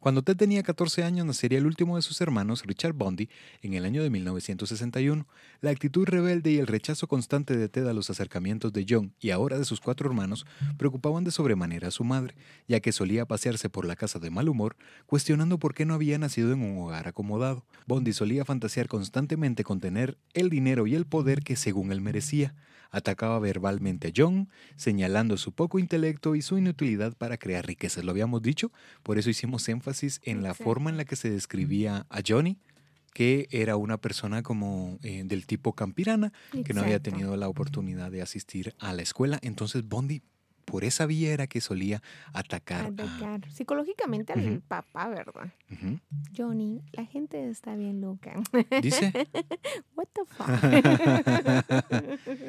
Cuando Ted tenía 14 años, nacería el último de sus hermanos, Richard Bundy, en el año de 1961. La actitud rebelde y el rechazo constante de Ted a los acercamientos de John y ahora de sus cuatro hermanos preocupaban de sobremanera a su madre, ya que solía pasearse por la casa de mal humor, cuestionando por qué no había nacido en un hogar acomodado. Bundy solía fantasear constantemente con tener el dinero y el poder que según él merecía. Atacaba verbalmente a John, señalando su poco intelecto y su inutilidad para crear riquezas. Lo habíamos dicho, por eso hicimos énfasis en la forma en la que se describía a Johnny, que era una persona como eh, del tipo campirana, que no había tenido la oportunidad de asistir a la escuela. Entonces Bondi, por esa vía era que solía atacar a... Atacar. Psicológicamente al papá, ¿verdad? Johnny, la gente está bien loca. Dice, *laughs* What the fuck?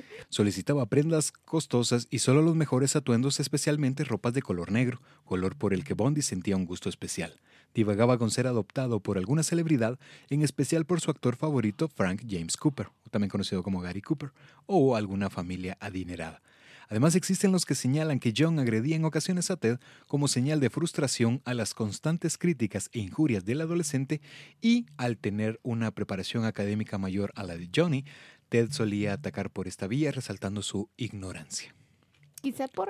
*laughs* solicitaba prendas costosas y solo los mejores atuendos, especialmente ropas de color negro, color por el que Bondi sentía un gusto especial. Divagaba con ser adoptado por alguna celebridad, en especial por su actor favorito Frank James Cooper, también conocido como Gary Cooper, o alguna familia adinerada. Además existen los que señalan que John agredía en ocasiones a Ted como señal de frustración a las constantes críticas e injurias del adolescente y al tener una preparación académica mayor a la de Johnny, Ted solía atacar por esta vía resaltando su ignorancia. Quizá por,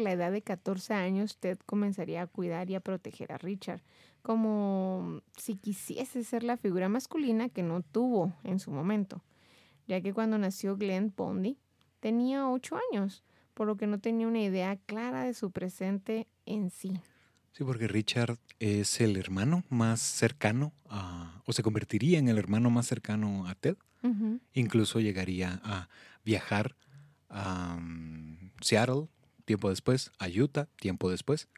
la edad de 14 años, Ted comenzaría a cuidar y a proteger a Richard, como si quisiese ser la figura masculina que no tuvo en su momento, ya que cuando nació Glenn Bundy tenía 8 años, por lo que no tenía una idea clara de su presente en sí. Sí, porque Richard es el hermano más cercano a, o se convertiría en el hermano más cercano a Ted. Incluso llegaría a viajar a mm, Seattle tiempo después, a Utah tiempo después.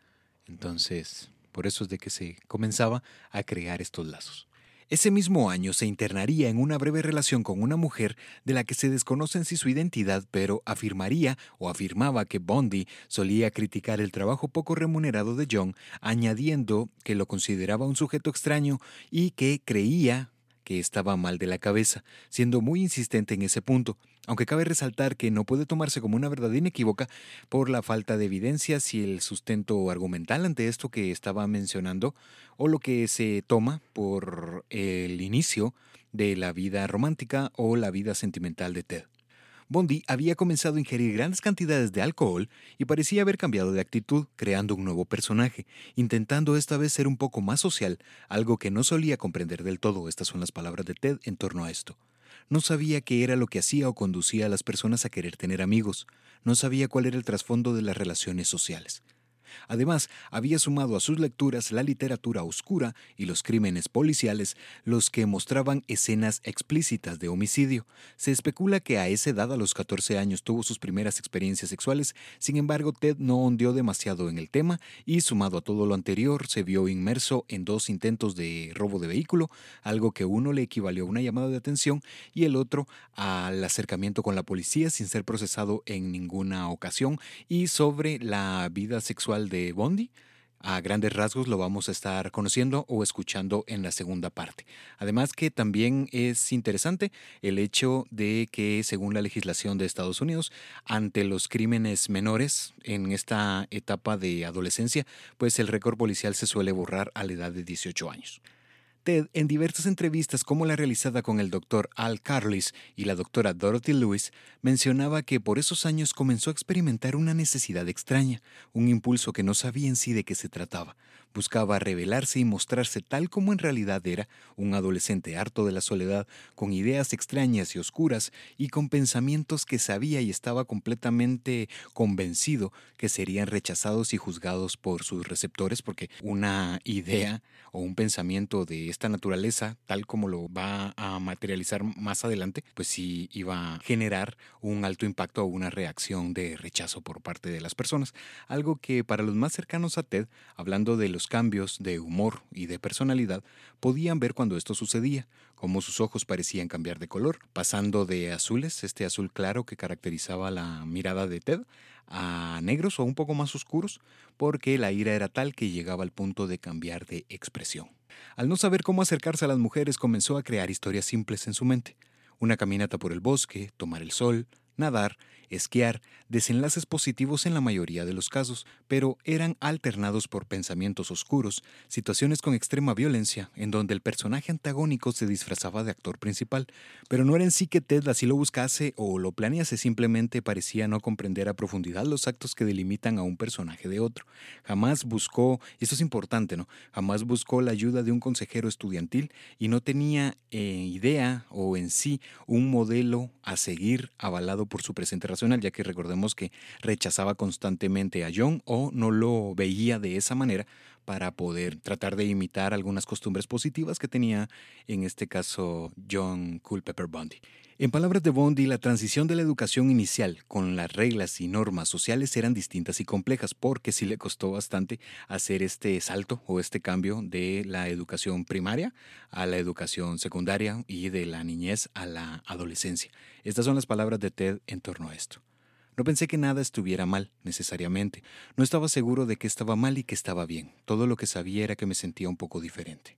Entonces, por eso es de que se comenzaba a crear estos lazos. Ese mismo año se internaría en una breve relación con una mujer de la que se desconoce en sí su identidad, pero afirmaría o afirmaba que Bondi solía criticar el trabajo poco remunerado de John, añadiendo que lo consideraba un sujeto extraño y que creía que estaba mal de la cabeza, siendo muy insistente en ese punto. Aunque cabe resaltar que no puede tomarse como una verdad inequívoca por la falta de evidencias y el sustento argumental ante esto que estaba mencionando, o lo que se toma por el inicio de la vida romántica o la vida sentimental de Ted. Bondi había comenzado a ingerir grandes cantidades de alcohol y parecía haber cambiado de actitud, creando un nuevo personaje, intentando esta vez ser un poco más social, algo que no solía comprender del todo. Estas son las palabras de Ted en torno a esto. No sabía qué era lo que hacía o conducía a las personas a querer tener amigos. No sabía cuál era el trasfondo de las relaciones sociales. Además, había sumado a sus lecturas la literatura oscura y los crímenes policiales, los que mostraban escenas explícitas de homicidio. Se especula que a esa edad, a los 14 años, tuvo sus primeras experiencias sexuales, sin embargo, Ted no ondeó demasiado en el tema y, sumado a todo lo anterior, se vio inmerso en dos intentos de robo de vehículo, algo que uno le equivalió a una llamada de atención y el otro al acercamiento con la policía sin ser procesado en ninguna ocasión y sobre la vida sexual de Bondi, a grandes rasgos lo vamos a estar conociendo o escuchando en la segunda parte. Además que también es interesante el hecho de que según la legislación de Estados Unidos, ante los crímenes menores en esta etapa de adolescencia, pues el récord policial se suele borrar a la edad de 18 años. Ted, en diversas entrevistas como la realizada con el doctor Al Carlis y la doctora Dorothy Lewis, mencionaba que por esos años comenzó a experimentar una necesidad extraña, un impulso que no sabía en sí de qué se trataba. Buscaba revelarse y mostrarse tal como en realidad era, un adolescente harto de la soledad, con ideas extrañas y oscuras y con pensamientos que sabía y estaba completamente convencido que serían rechazados y juzgados por sus receptores, porque una idea o un pensamiento de esta naturaleza, tal como lo va a materializar más adelante, pues sí iba a generar un alto impacto o una reacción de rechazo por parte de las personas. Algo que para los más cercanos a Ted, hablando de los cambios de humor y de personalidad, podían ver cuando esto sucedía, como sus ojos parecían cambiar de color, pasando de azules, este azul claro que caracterizaba la mirada de Ted, a negros o un poco más oscuros, porque la ira era tal que llegaba al punto de cambiar de expresión. Al no saber cómo acercarse a las mujeres, comenzó a crear historias simples en su mente. Una caminata por el bosque, tomar el sol, nadar, esquiar, desenlaces positivos en la mayoría de los casos, pero eran alternados por pensamientos oscuros, situaciones con extrema violencia, en donde el personaje antagónico se disfrazaba de actor principal, pero no era en sí que Ted así lo buscase o lo planease, simplemente parecía no comprender a profundidad los actos que delimitan a un personaje de otro. Jamás buscó, y esto es importante, ¿no? Jamás buscó la ayuda de un consejero estudiantil y no tenía eh, idea o en sí un modelo a seguir avalado por su presente ya que recordemos que rechazaba constantemente a John o no lo veía de esa manera para poder tratar de imitar algunas costumbres positivas que tenía, en este caso, John Culpeper Bundy. En palabras de Bondi, la transición de la educación inicial con las reglas y normas sociales eran distintas y complejas porque sí le costó bastante hacer este salto o este cambio de la educación primaria a la educación secundaria y de la niñez a la adolescencia. Estas son las palabras de Ted en torno a esto. No pensé que nada estuviera mal, necesariamente. No estaba seguro de que estaba mal y que estaba bien. Todo lo que sabía era que me sentía un poco diferente.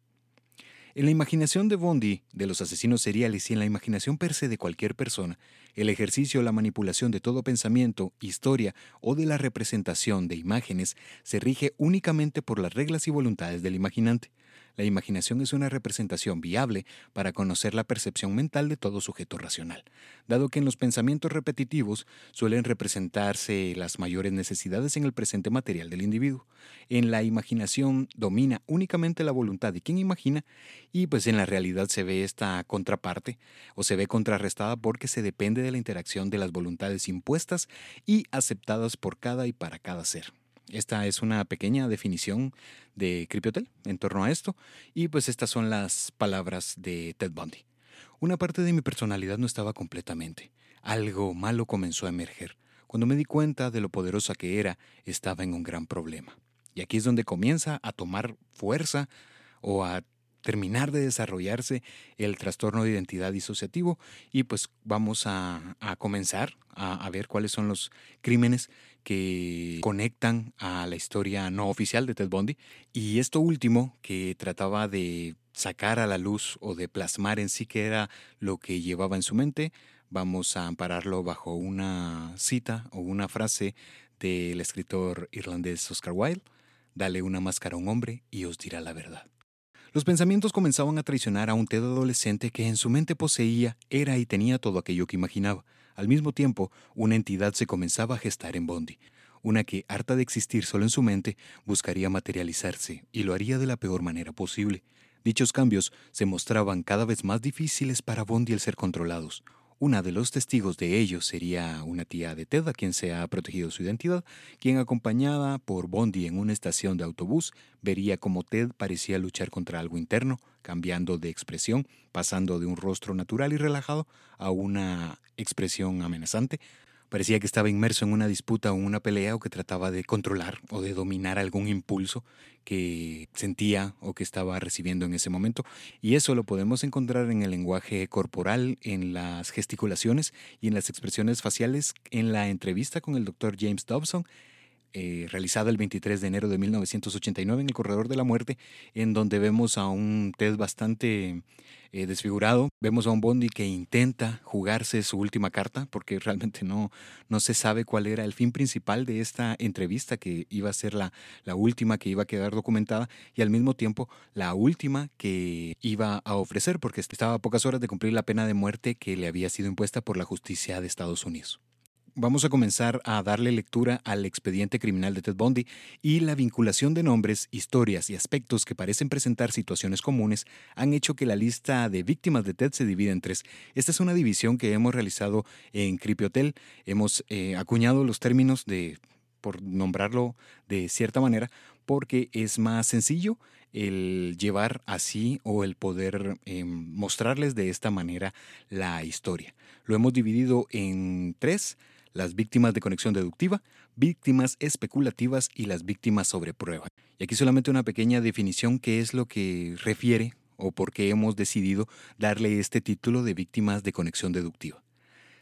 En la imaginación de Bondi, de los asesinos seriales y en la imaginación per se de cualquier persona, el ejercicio o la manipulación de todo pensamiento, historia o de la representación de imágenes se rige únicamente por las reglas y voluntades del imaginante. La imaginación es una representación viable para conocer la percepción mental de todo sujeto racional, dado que en los pensamientos repetitivos suelen representarse las mayores necesidades en el presente material del individuo. En la imaginación domina únicamente la voluntad de quien imagina y pues en la realidad se ve esta contraparte o se ve contrarrestada porque se depende de la interacción de las voluntades impuestas y aceptadas por cada y para cada ser. Esta es una pequeña definición de Cripiotel en torno a esto y pues estas son las palabras de Ted Bundy. Una parte de mi personalidad no estaba completamente. Algo malo comenzó a emerger. Cuando me di cuenta de lo poderosa que era, estaba en un gran problema. Y aquí es donde comienza a tomar fuerza o a terminar de desarrollarse el trastorno de identidad disociativo y pues vamos a, comenzar a, a, ver cuáles son los crímenes que conectan a la historia no oficial de Ted Bundy. Y esto último, que trataba de sacar a la luz o de plasmar en sí que era lo que llevaba en su mente, vamos a ampararlo bajo una cita o una frase del escritor irlandés Oscar Wilde, Dale una máscara a un hombre y os dirá la verdad. Los pensamientos comenzaban a traicionar a un Ted adolescente que en su mente poseía, era y tenía todo aquello que imaginaba. Al mismo tiempo, una entidad se comenzaba a gestar en Bondi, una que, harta de existir solo en su mente, buscaría materializarse y lo haría de la peor manera posible. Dichos cambios se mostraban cada vez más difíciles para Bondi el ser controlados. Una de los testigos de ellos sería una tía de Ted, a quien se ha protegido su identidad, quien acompañada por Bondi en una estación de autobús, vería como Ted parecía luchar contra algo interno, cambiando de expresión, pasando de un rostro natural y relajado a una expresión amenazante, Parecía que estaba inmerso en una disputa o una pelea o que trataba de controlar o de dominar algún impulso que sentía o que estaba recibiendo en ese momento. Y eso lo podemos encontrar en el lenguaje corporal, en las gesticulaciones y en las expresiones faciales en la entrevista con el doctor James Dobson. Eh, realizada el 23 de enero de 1989 en el Corredor de la Muerte, en donde vemos a un Ted bastante eh, desfigurado. Vemos a un Bondi que intenta jugarse su última carta porque realmente no, no se sabe cuál era el fin principal de esta entrevista que iba a ser la, la última que iba a quedar documentada y al mismo tiempo la última que iba a ofrecer porque estaba a pocas horas de cumplir la pena de muerte que le había sido impuesta por la justicia de Estados Unidos vamos a comenzar a darle lectura al expediente criminal de Ted Bundy y la vinculación de nombres, historias y aspectos que parecen presentar situaciones comunes han hecho que la lista de víctimas de Ted se divida en tres. Esta es una división que hemos realizado en Cripiotel. Hemos eh, acuñado los términos de, por nombrarlo de cierta manera, porque es más sencillo el llevar así o el poder eh, mostrarles de esta manera la historia. Lo hemos dividido en tres las víctimas de conexión deductiva, víctimas especulativas y las víctimas sobre prueba. Y aquí solamente una pequeña definición que es lo que refiere o por qué hemos decidido darle este título de víctimas de conexión deductiva.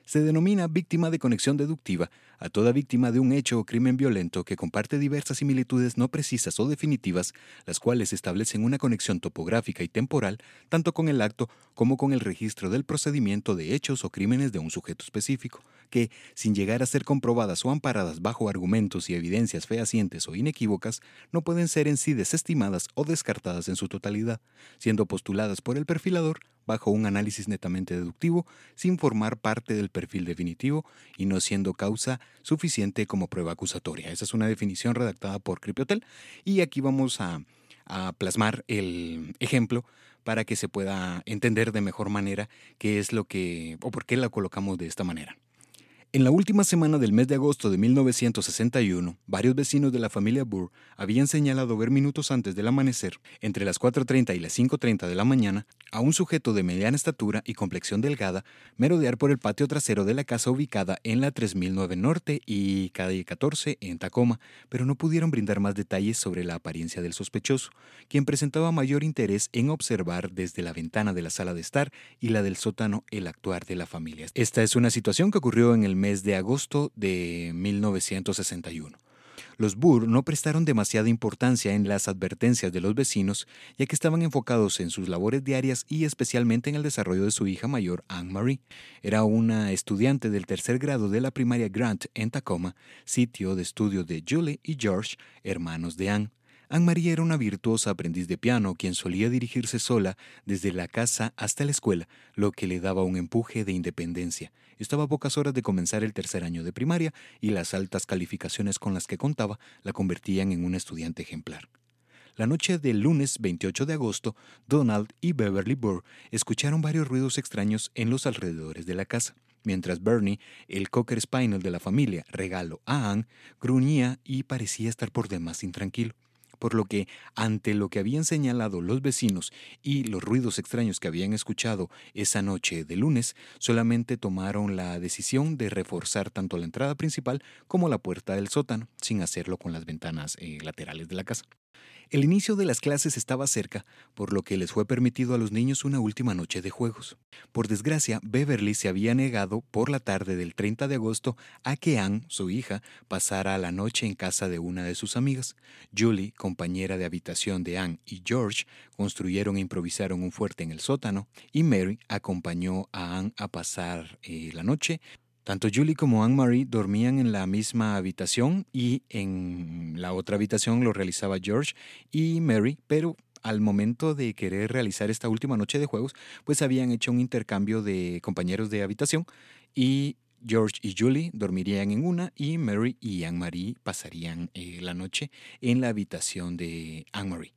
Se denomina víctima de conexión deductiva a toda víctima de un hecho o crimen violento que comparte diversas similitudes no precisas o definitivas, las cuales establecen una conexión topográfica y temporal tanto con el acto como con el registro del procedimiento de hechos o crímenes de un sujeto específico, que, sin llegar a ser comprobadas o amparadas bajo argumentos y evidencias fehacientes o inequívocas, no pueden ser en sí desestimadas o descartadas en su totalidad, siendo postuladas por el perfilador bajo un análisis netamente deductivo, sin formar parte del perfil definitivo y no siendo causa suficiente como prueba acusatoria. Esa es una definición redactada por Cripiotel y aquí vamos a, a plasmar el ejemplo para que se pueda entender de mejor manera qué es lo que o por qué la colocamos de esta manera. En la última semana del mes de agosto de 1961, varios vecinos de la familia Burr habían señalado ver minutos antes del amanecer, entre las 4.30 y las 5.30 de la mañana, a un sujeto de mediana estatura y complexión delgada merodear por el patio trasero de la casa ubicada en la 3009 Norte y calle 14 en Tacoma, pero no pudieron brindar más detalles sobre la apariencia del sospechoso, quien presentaba mayor interés en observar desde la ventana de la sala de estar y la del sótano el actuar de la familia. Esta es una situación que ocurrió en el mes de agosto de 1961. Los Burr no prestaron demasiada importancia en las advertencias de los vecinos, ya que estaban enfocados en sus labores diarias y especialmente en el desarrollo de su hija mayor, Anne Marie. Era una estudiante del tercer grado de la primaria Grant en Tacoma, sitio de estudio de Julie y George, hermanos de Anne. Anne-Marie era una virtuosa aprendiz de piano quien solía dirigirse sola desde la casa hasta la escuela, lo que le daba un empuje de independencia. Estaba a pocas horas de comenzar el tercer año de primaria y las altas calificaciones con las que contaba la convertían en una estudiante ejemplar. La noche del lunes 28 de agosto, Donald y Beverly Burr escucharon varios ruidos extraños en los alrededores de la casa, mientras Bernie, el cocker spaniel de la familia, regalo a Anne, gruñía y parecía estar por demás intranquilo por lo que, ante lo que habían señalado los vecinos y los ruidos extraños que habían escuchado esa noche de lunes, solamente tomaron la decisión de reforzar tanto la entrada principal como la puerta del sótano, sin hacerlo con las ventanas eh, laterales de la casa. El inicio de las clases estaba cerca, por lo que les fue permitido a los niños una última noche de juegos. Por desgracia, Beverly se había negado por la tarde del 30 de agosto a que Anne, su hija, pasara la noche en casa de una de sus amigas. Julie, compañera de habitación de Anne y George, construyeron e improvisaron un fuerte en el sótano, y Mary acompañó a Anne a pasar eh, la noche tanto Julie como Anne-Marie dormían en la misma habitación y en la otra habitación lo realizaba George y Mary, pero al momento de querer realizar esta última noche de juegos, pues habían hecho un intercambio de compañeros de habitación y George y Julie dormirían en una y Mary y Anne-Marie pasarían eh, la noche en la habitación de Anne-Marie.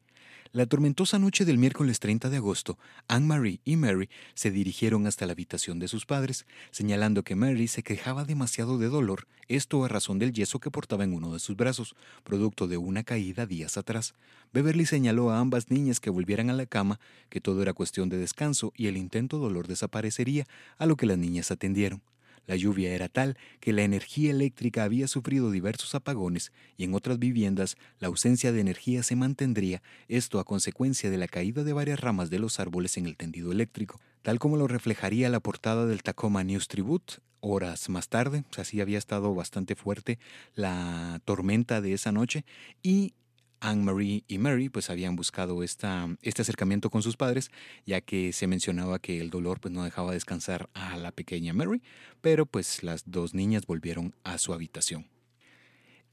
La tormentosa noche del miércoles 30 de agosto, Anne-Marie y Mary se dirigieron hasta la habitación de sus padres, señalando que Mary se quejaba demasiado de dolor, esto a razón del yeso que portaba en uno de sus brazos, producto de una caída días atrás. Beverly señaló a ambas niñas que volvieran a la cama, que todo era cuestión de descanso y el intento dolor desaparecería, a lo que las niñas atendieron. La lluvia era tal que la energía eléctrica había sufrido diversos apagones y en otras viviendas la ausencia de energía se mantendría, esto a consecuencia de la caída de varias ramas de los árboles en el tendido eléctrico, tal como lo reflejaría la portada del Tacoma News Tribute. Horas más tarde, así había estado bastante fuerte la tormenta de esa noche y Anne-Marie y Mary pues habían buscado esta, este acercamiento con sus padres, ya que se mencionaba que el dolor pues no dejaba descansar a la pequeña Mary, pero pues las dos niñas volvieron a su habitación.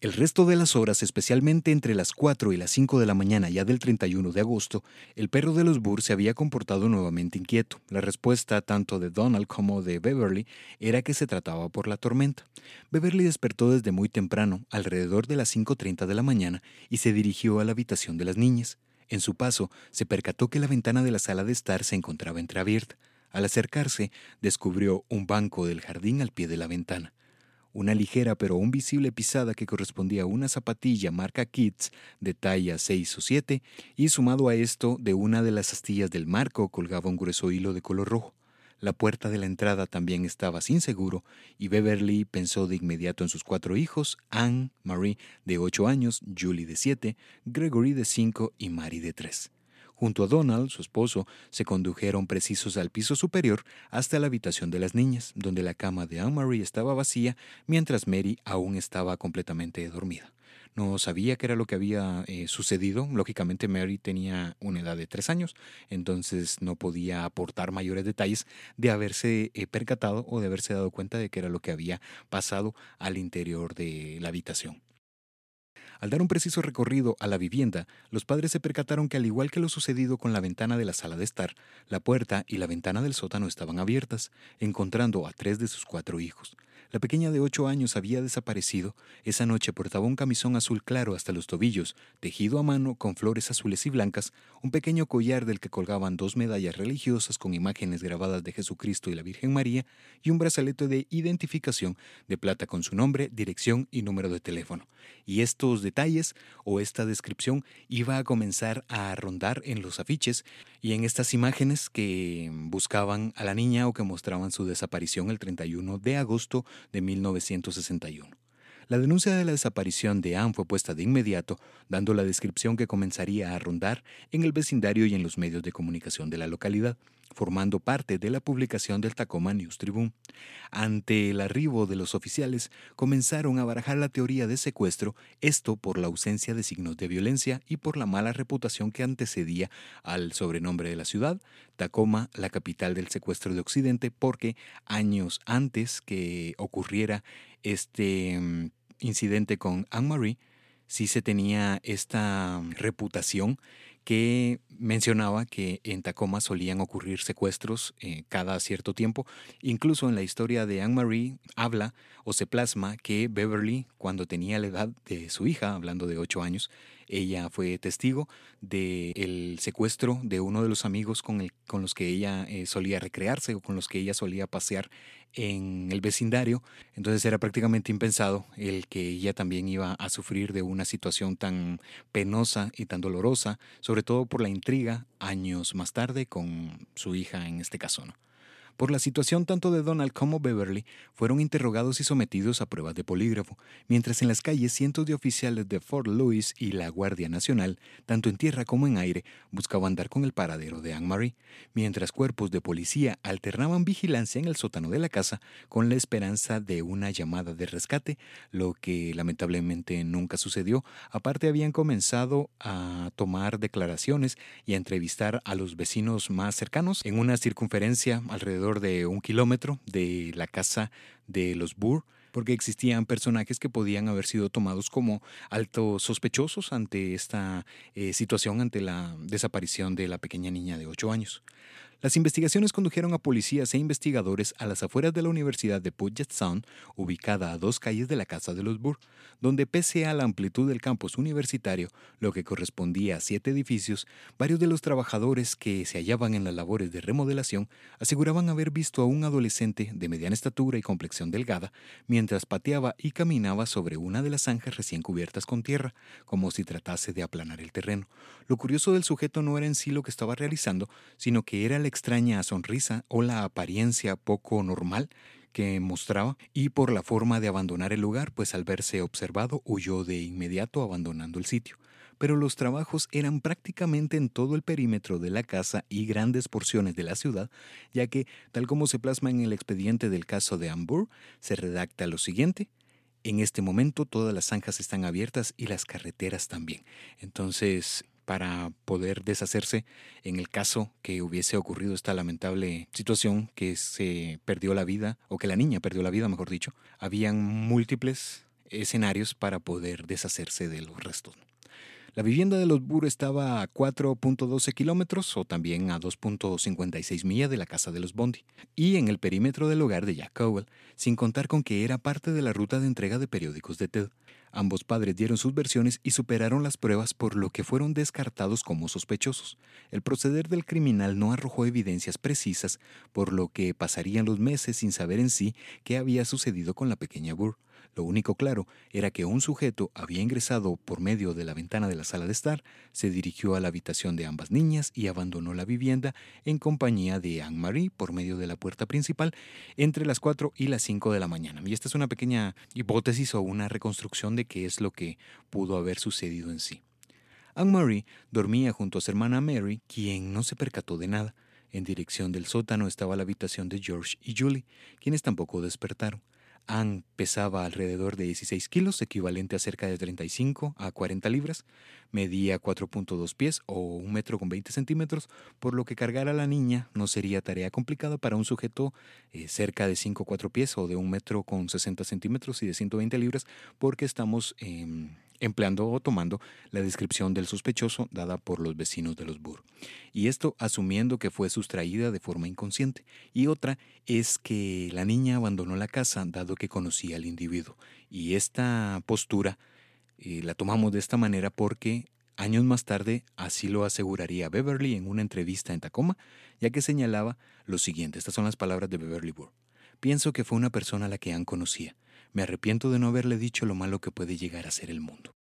El resto de las horas, especialmente entre las 4 y las 5 de la mañana ya del 31 de agosto, el perro de los Burr se había comportado nuevamente inquieto. La respuesta tanto de Donald como de Beverly era que se trataba por la tormenta. Beverly despertó desde muy temprano, alrededor de las 5.30 de la mañana, y se dirigió a la habitación de las niñas. En su paso, se percató que la ventana de la sala de estar se encontraba entreabierta. Al acercarse, descubrió un banco del jardín al pie de la ventana una ligera pero aún visible pisada que correspondía a una zapatilla marca Kids de talla 6 o 7 y sumado a esto de una de las astillas del marco colgaba un grueso hilo de color rojo. La puerta de la entrada también estaba sin seguro y Beverly pensó de inmediato en sus cuatro hijos, Anne, Marie de 8 años, Julie de 7, Gregory de 5 y Mary de 3. Junto a Donald, su esposo, se condujeron precisos al piso superior hasta la habitación de las niñas, donde la cama de Anne-Marie estaba vacía, mientras Mary aún estaba completamente dormida. No sabía qué era lo que había eh, sucedido. Lógicamente Mary tenía una edad de tres años, entonces no podía aportar mayores detalles de haberse eh, percatado o de haberse dado cuenta de qué era lo que había pasado al interior de la habitación. Al dar un preciso recorrido a la vivienda, los padres se percataron que al igual que lo sucedido con la ventana de la sala de estar, la puerta y la ventana del sótano estaban abiertas, encontrando a tres de sus cuatro hijos. La pequeña de ocho años había desaparecido. Esa noche portaba un camisón azul claro hasta los tobillos, tejido a mano con flores azules y blancas, un pequeño collar del que colgaban dos medallas religiosas con imágenes grabadas de Jesucristo y la Virgen María, y un brazalete de identificación de plata con su nombre, dirección y número de teléfono. Y estos detalles o esta descripción iba a comenzar a rondar en los afiches y en estas imágenes que buscaban a la niña o que mostraban su desaparición el 31 de agosto de 1961. La denuncia de la desaparición de Anne fue puesta de inmediato, dando la descripción que comenzaría a rondar en el vecindario y en los medios de comunicación de la localidad, formando parte de la publicación del Tacoma News Tribune. Ante el arribo de los oficiales, comenzaron a barajar la teoría de secuestro, esto por la ausencia de signos de violencia y por la mala reputación que antecedía al sobrenombre de la ciudad, Tacoma, la capital del secuestro de Occidente, porque años antes que ocurriera este mm, incidente con Anne-Marie, sí se tenía esta reputación que mencionaba que en Tacoma solían ocurrir secuestros eh, cada cierto tiempo. Incluso en la historia de Anne-Marie habla o se plasma que Beverly, cuando tenía la edad de su hija, hablando de ocho años, ella fue testigo del secuestro de uno de los amigos con, el, con los que ella eh, solía recrearse o con los que ella solía pasear en el vecindario. Entonces era prácticamente impensado el que ella también iba a sufrir de una situación tan penosa y tan dolorosa, sobre todo por la intriga años más tarde con su hija en este caso. Por la situación tanto de Donald como Beverly fueron interrogados y sometidos a pruebas de polígrafo, mientras en las calles cientos de oficiales de Fort Louis y la Guardia Nacional, tanto en tierra como en aire, buscaban dar con el paradero de Anne-Marie, mientras cuerpos de policía alternaban vigilancia en el sótano de la casa con la esperanza de una llamada de rescate, lo que lamentablemente nunca sucedió. Aparte habían comenzado a tomar declaraciones y a entrevistar a los vecinos más cercanos en una circunferencia alrededor de un kilómetro de la casa de los Burr porque existían personajes que podían haber sido tomados como altos sospechosos ante esta eh, situación, ante la desaparición de la pequeña niña de 8 años. Las investigaciones condujeron a policías e investigadores a las afueras de la Universidad de Puget Sound, ubicada a dos calles de la Casa de los Burr, donde pese a la amplitud del campus universitario, lo que correspondía a siete edificios, varios de los trabajadores que se hallaban en las labores de remodelación aseguraban haber visto a un adolescente de mediana estatura y complexión delgada mientras pateaba y caminaba sobre una de las zanjas recién cubiertas con tierra, como si tratase de aplanar el terreno. Lo curioso del sujeto no era en sí lo que estaba realizando, sino que era la extraña sonrisa o la apariencia poco normal que mostraba y por la forma de abandonar el lugar, pues al verse observado huyó de inmediato abandonando el sitio. Pero los trabajos eran prácticamente en todo el perímetro de la casa y grandes porciones de la ciudad, ya que, tal como se plasma en el expediente del caso de Ambur, se redacta lo siguiente. En este momento todas las zanjas están abiertas y las carreteras también. Entonces, para poder deshacerse en el caso que hubiese ocurrido esta lamentable situación que se perdió la vida o que la niña perdió la vida, mejor dicho, habían múltiples escenarios para poder deshacerse de los restos. La vivienda de los Burr estaba a 4.12 kilómetros o también a 2.56 millas de la casa de los Bondi y en el perímetro del hogar de Jack Cowell, sin contar con que era parte de la ruta de entrega de periódicos de Ted. Ambos padres dieron sus versiones y superaron las pruebas por lo que fueron descartados como sospechosos. El proceder del criminal no arrojó evidencias precisas, por lo que pasarían los meses sin saber en sí qué había sucedido con la pequeña Burr. Lo único claro era que un sujeto había ingresado por medio de la ventana de la sala de estar, se dirigió a la habitación de ambas niñas y abandonó la vivienda en compañía de Anne-Marie por medio de la puerta principal entre las 4 y las 5 de la mañana. Y esta es una pequeña hipótesis o una reconstrucción de qué es lo que pudo haber sucedido en sí. Anne-Marie dormía junto a su hermana Mary, quien no se percató de nada. En dirección del sótano estaba la habitación de George y Julie, quienes tampoco despertaron. Anne pesaba alrededor de 16 kilos, equivalente a cerca de 35 a 40 libras, medía 4.2 pies o un metro con 20 centímetros, por lo que cargar a la niña no sería tarea complicada para un sujeto eh, cerca de 5 o 4 pies o de un metro con 60 centímetros y de 120 libras, porque estamos empleando o tomando la descripción del sospechoso dada por los vecinos de los Burr. Y esto asumiendo que fue sustraída de forma inconsciente. Y otra es que la niña abandonó la casa dado que conocía al individuo. Y esta postura eh, la tomamos de esta manera porque años más tarde así lo aseguraría Beverly en una entrevista en Tacoma, ya que señalaba lo siguiente, estas son las palabras de Beverly Burr. Pienso que fue una persona a la que Ann conocía. Me arrepiento de no haberle dicho lo malo que puede llegar a ser el mundo.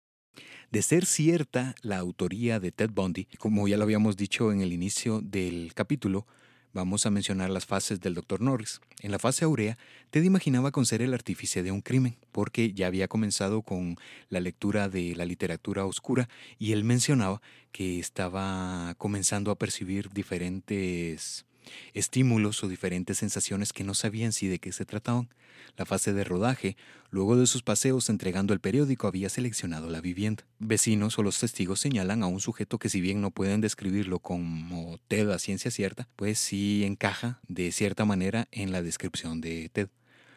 De ser cierta la autoría de Ted Bundy, como ya lo habíamos dicho en el inicio del capítulo, vamos a mencionar las fases del Dr. Norris. En la fase aurea, Ted imaginaba con ser el artífice de un crimen, porque ya había comenzado con la lectura de la literatura oscura y él mencionaba que estaba comenzando a percibir diferentes estímulos o diferentes sensaciones que no sabían si de qué se trataban. La fase de rodaje, luego de sus paseos entregando el periódico, había seleccionado la vivienda. Vecinos o los testigos señalan a un sujeto que si bien no pueden describirlo como Ted a ciencia cierta, pues sí encaja de cierta manera en la descripción de Ted.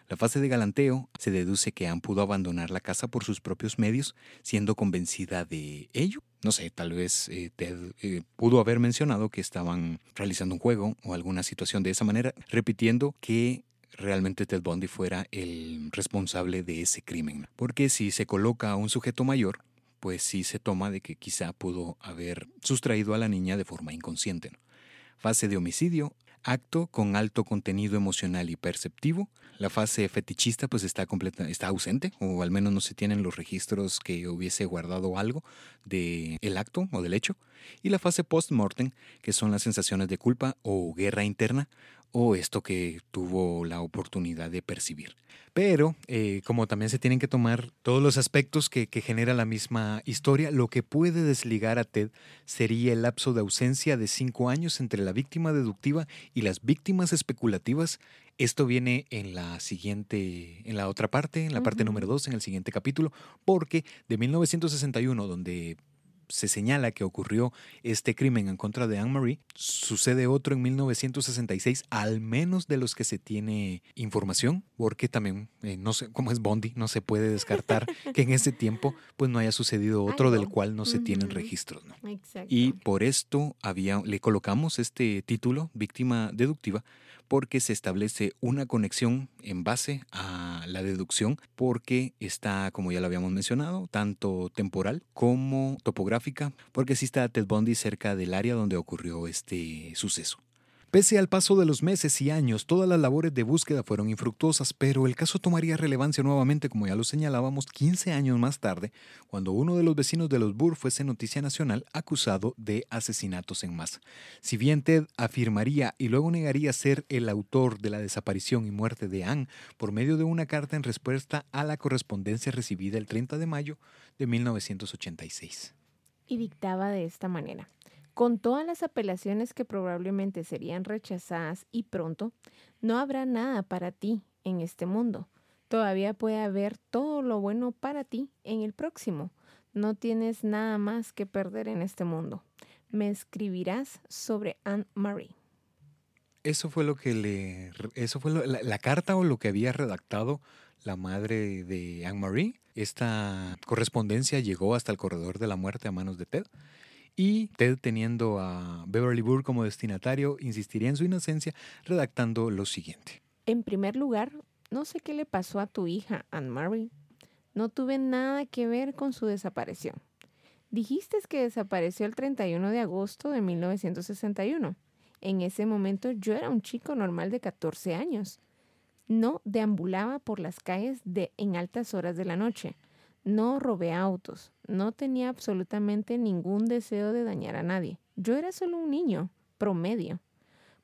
La fase de galanteo se deduce que Anne pudo abandonar la casa por sus propios medios, siendo convencida de ello. No sé, tal vez eh, Ted eh, pudo haber mencionado que estaban realizando un juego o alguna situación de esa manera, repitiendo que realmente Ted Bundy fuera el responsable de ese crimen. Porque si se coloca a un sujeto mayor, pues sí se toma de que quizá pudo haber sustraído a la niña de forma inconsciente. Fase de homicidio, acto con alto contenido emocional y perceptivo. La fase fetichista pues está completa, está ausente o al menos no se tienen los registros que hubiese guardado algo de el acto o del hecho. Y la fase post-mortem, que son las sensaciones de culpa o guerra interna o esto que tuvo la oportunidad de percibir. Pero, eh, como también se tienen que tomar todos los aspectos que, que, genera la misma historia, lo que puede desligar a Ted sería el lapso de ausencia de cinco años entre la víctima deductiva y las víctimas especulativas. Esto viene en la siguiente, en la otra parte, en la parte número dos, en el siguiente capítulo, porque de 1961, donde se señala que ocurrió este crimen en contra de Anne-Marie, sucede otro en 1966, al menos de los que se tiene información, porque también, eh, no sé cómo es Bondi, no se puede descartar *laughs* que en ese tiempo pues no haya sucedido otro del cual no se tienen registros. ¿no? Y por esto había, le colocamos este título, víctima deductiva, porque se establece una conexión en base a la deducción, porque está, como ya lo habíamos mencionado, tanto temporal como topográfica, porque sí está Ted Bundy cerca del área donde ocurrió este suceso. Pese al paso de los meses y años, todas las labores de búsqueda fueron infructuosas, pero el caso tomaría relevancia nuevamente, como ya lo señalábamos, 15 años más tarde, cuando uno de los vecinos de los Burr fuese noticia nacional acusado de asesinatos en masa. Si bien Ted afirmaría y luego negaría ser el autor de la desaparición y muerte de Anne por medio de una carta en respuesta a la correspondencia recibida el 30 de mayo de 1986. Y dictaba de esta manera. Con todas las apelaciones que probablemente serían rechazadas y pronto, no habrá nada para ti en este mundo. Todavía puede haber todo lo bueno para ti en el próximo. No tienes nada más que perder en este mundo. Me escribirás sobre Anne Marie. Eso fue lo que le. Eso fue la, la, carta o lo que había redactado la madre de Anne Marie. Esta correspondencia llegó hasta el corredor de la muerte a manos de Ted. Y Ted, teniendo a Beverly Burr como destinatario, insistiría en su inocencia redactando lo siguiente. En primer lugar, no sé qué le pasó a tu hija, Anne-Marie. No tuve nada que ver con su desaparición. Dijiste que desapareció el 31 de agosto de 1961. En ese momento yo era un chico normal de 14 años. No deambulaba por las calles de, en altas horas de la noche. No robé autos, no tenía absolutamente ningún deseo de dañar a nadie. Yo era solo un niño, promedio.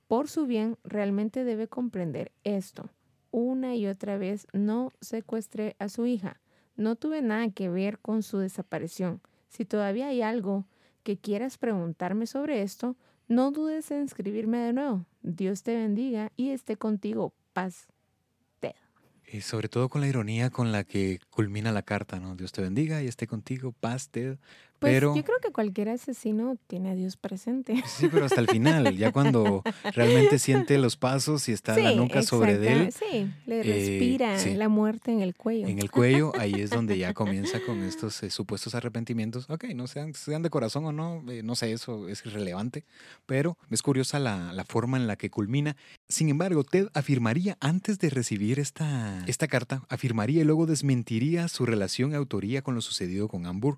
Por su bien, realmente debe comprender esto. Una y otra vez no secuestré a su hija. No tuve nada que ver con su desaparición. Si todavía hay algo que quieras preguntarme sobre esto, no dudes en escribirme de nuevo. Dios te bendiga y esté contigo. Paz. Y sobre todo con la ironía con la que culmina la carta, ¿no? Dios te bendiga y esté contigo, paz, Ted. Pues pero, yo creo que cualquier asesino tiene a Dios presente. Sí, pero hasta el final, ya cuando realmente siente los pasos y está la nuca sobre él. Sí, le respira eh, sí. la muerte en el cuello. En el cuello, ahí es donde ya comienza con estos eh, supuestos arrepentimientos. Ok, no sean, sean de corazón o no, eh, no sé, eso es irrelevante, pero es curiosa la, la, forma en la que culmina. Sin embargo, Ted afirmaría antes de recibir esta, esta carta, afirmaría y luego desmentiría su relación autoría con lo sucedido con Ambur.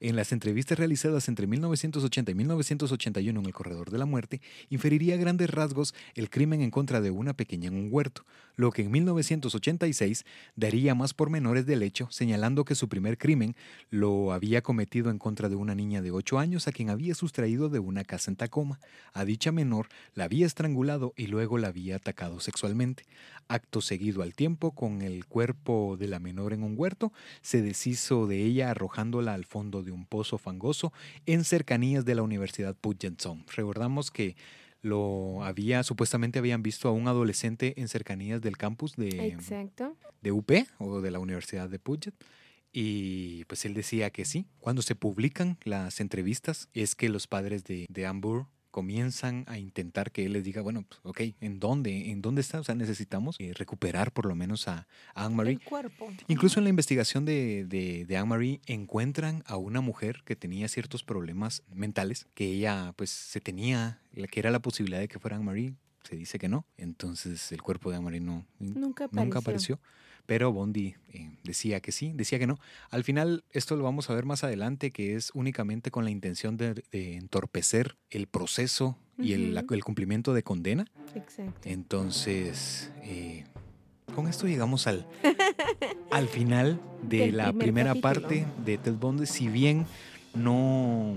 En las entrevistas realizadas entre 1980 y 1981 en el Corredor de la Muerte, inferiría grandes rasgos el crimen en contra de una pequeña en un huerto, lo que en 1986 daría más pormenores del hecho, señalando que su primer crimen lo había cometido en contra de una niña de 8 años a quien había sustraído de una casa en Tacoma. A dicha menor la había estrangulado y luego la había atacado sexualmente. Acto seguido al tiempo, con el cuerpo de la menor en un huerto, se deshizo de ella arrojándola al fondo de un pozo fangoso en cercanías de la Universidad Puget. Recordamos que lo había, supuestamente habían visto a un adolescente en cercanías del campus de, Exacto. de UP o de la Universidad de Puget. Y pues él decía que sí. Cuando se publican las entrevistas es que los padres de, de Ambur comienzan a intentar que él les diga, bueno, pues, ok, ¿en dónde? ¿En dónde está? O sea, necesitamos eh, recuperar por lo menos a, a Anne-Marie. El cuerpo. Incluso en la investigación de, de, de Anne-Marie encuentran a una mujer que tenía ciertos problemas mentales, que ella pues se tenía, que era la posibilidad de que fuera Anne-Marie, se dice que no. Entonces el cuerpo de Anne-Marie no, nunca apareció. Nunca apareció pero Bondi eh, decía que sí, decía que no. Al final, esto lo vamos a ver más adelante, que es únicamente con la intención de, de entorpecer el proceso y el, el, cumplimiento de condena. Exacto. Entonces, eh, con esto llegamos al, *laughs* al final de la primera capítulo. parte de Ted Bundy. Si bien no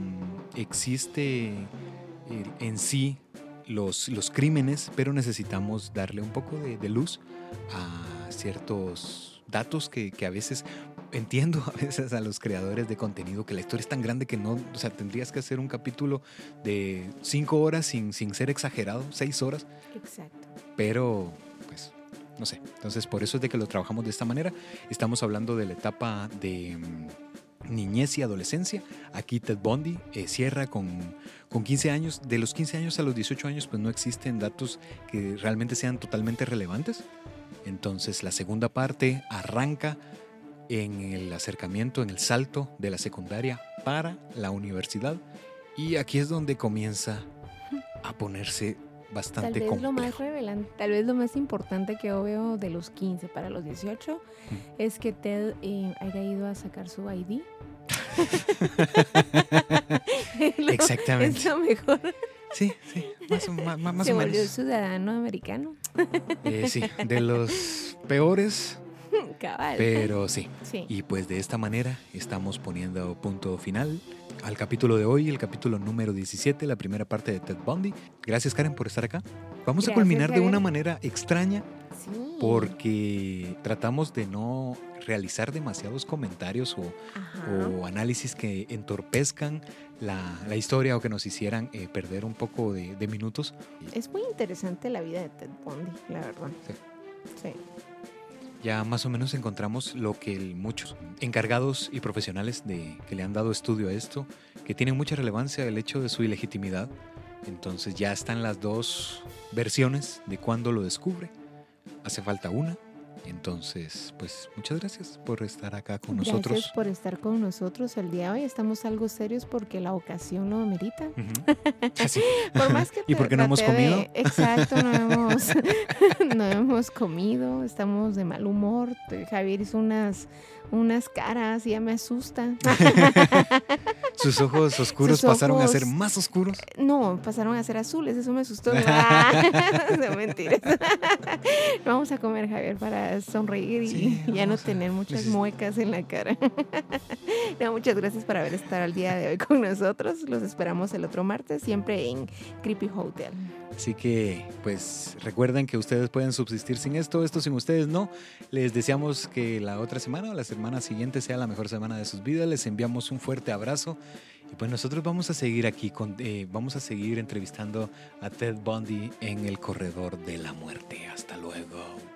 existe en sí los, los crímenes, pero necesitamos darle un poco de, de luz a ciertos datos que, que, a veces entiendo *laughs* a veces a los creadores de contenido que la historia es tan grande que no, o sea, tendrías que hacer un capítulo de cinco horas sin, sin ser exagerado, seis horas. Exacto. Pero, pues, no sé. Entonces, por eso es de que lo trabajamos de esta manera. Estamos hablando de la etapa de mm, niñez y adolescencia. Aquí Ted Bundy eh, cierra con, con 15 años. De los 15 años a los 18 años, pues no existen datos que realmente sean totalmente relevantes. Entonces, la segunda parte arranca en el acercamiento, en el salto de la secundaria para la universidad. Y aquí es donde comienza a ponerse bastante Tal vez complejo. lo más revelante, tal vez lo más importante que yo veo de los 15 para los 18 es que Ted eh, haya ido a sacar su ID. *laughs* *laughs* Exactamente. Es lo mejor. Sí, sí, más, o- más, más Se o volvió menos. ciudadano americano. Eh, sí, de los peores, *laughs* Cabal. pero sí. sí. Y pues de esta manera estamos poniendo punto final al capítulo de hoy, el capítulo número 17, la primera parte de Ted Bundy. Gracias Karen por estar acá. Vamos a Gracias, culminar de Javier. una manera extraña Sí. porque tratamos de no realizar demasiados comentarios o, o análisis que entorpezcan la, la historia o que nos hicieran eh, perder un poco de, de minutos. Es muy interesante la vida de Ted Bundy, la verdad. Sí. Ya más o menos encontramos lo que el- muchos encargados y profesionales de, que le han dado estudio a esto, que tienen mucha relevancia el hecho de su ilegitimidad. Entonces ya están las dos versiones de cuándo lo descubre. Hace falta una. Entonces, pues muchas gracias por estar acá con Gracias nosotros. por estar con nosotros el día de hoy. Estamos algo serios porque la ocasión lo amerita. Así. *laughs* Por más que *laughs* ¿Y por te- qué no hemos de- comido? Exacto, no *laughs* hemos, no hemos comido, estamos de mal humor. Javier hizo unas, unas caras y ya me asusta. *laughs* Sus ojos oscuros Sus pasaron a ser más oscuros. No, pasaron a ser azules, eso me asustó. *laughs* *laughs* No, mentiras. Vamos a comer, Javier, para sonreír y Sí, ya no tener muchas muecas en la cara. No, muchas gracias por haber estado el día de hoy con nosotros. Los esperamos el otro martes, siempre en Creepy Hotel. Así que, pues recuerden que ustedes pueden subsistir sin esto, esto sin ustedes no. Les deseamos que la otra semana o la semana siguiente sea la mejor semana de sus vidas. Les enviamos un fuerte abrazo. Y pues nosotros vamos a seguir aquí, con, eh, vamos a seguir entrevistando a Ted Bundy en el corredor de la muerte. Hasta luego.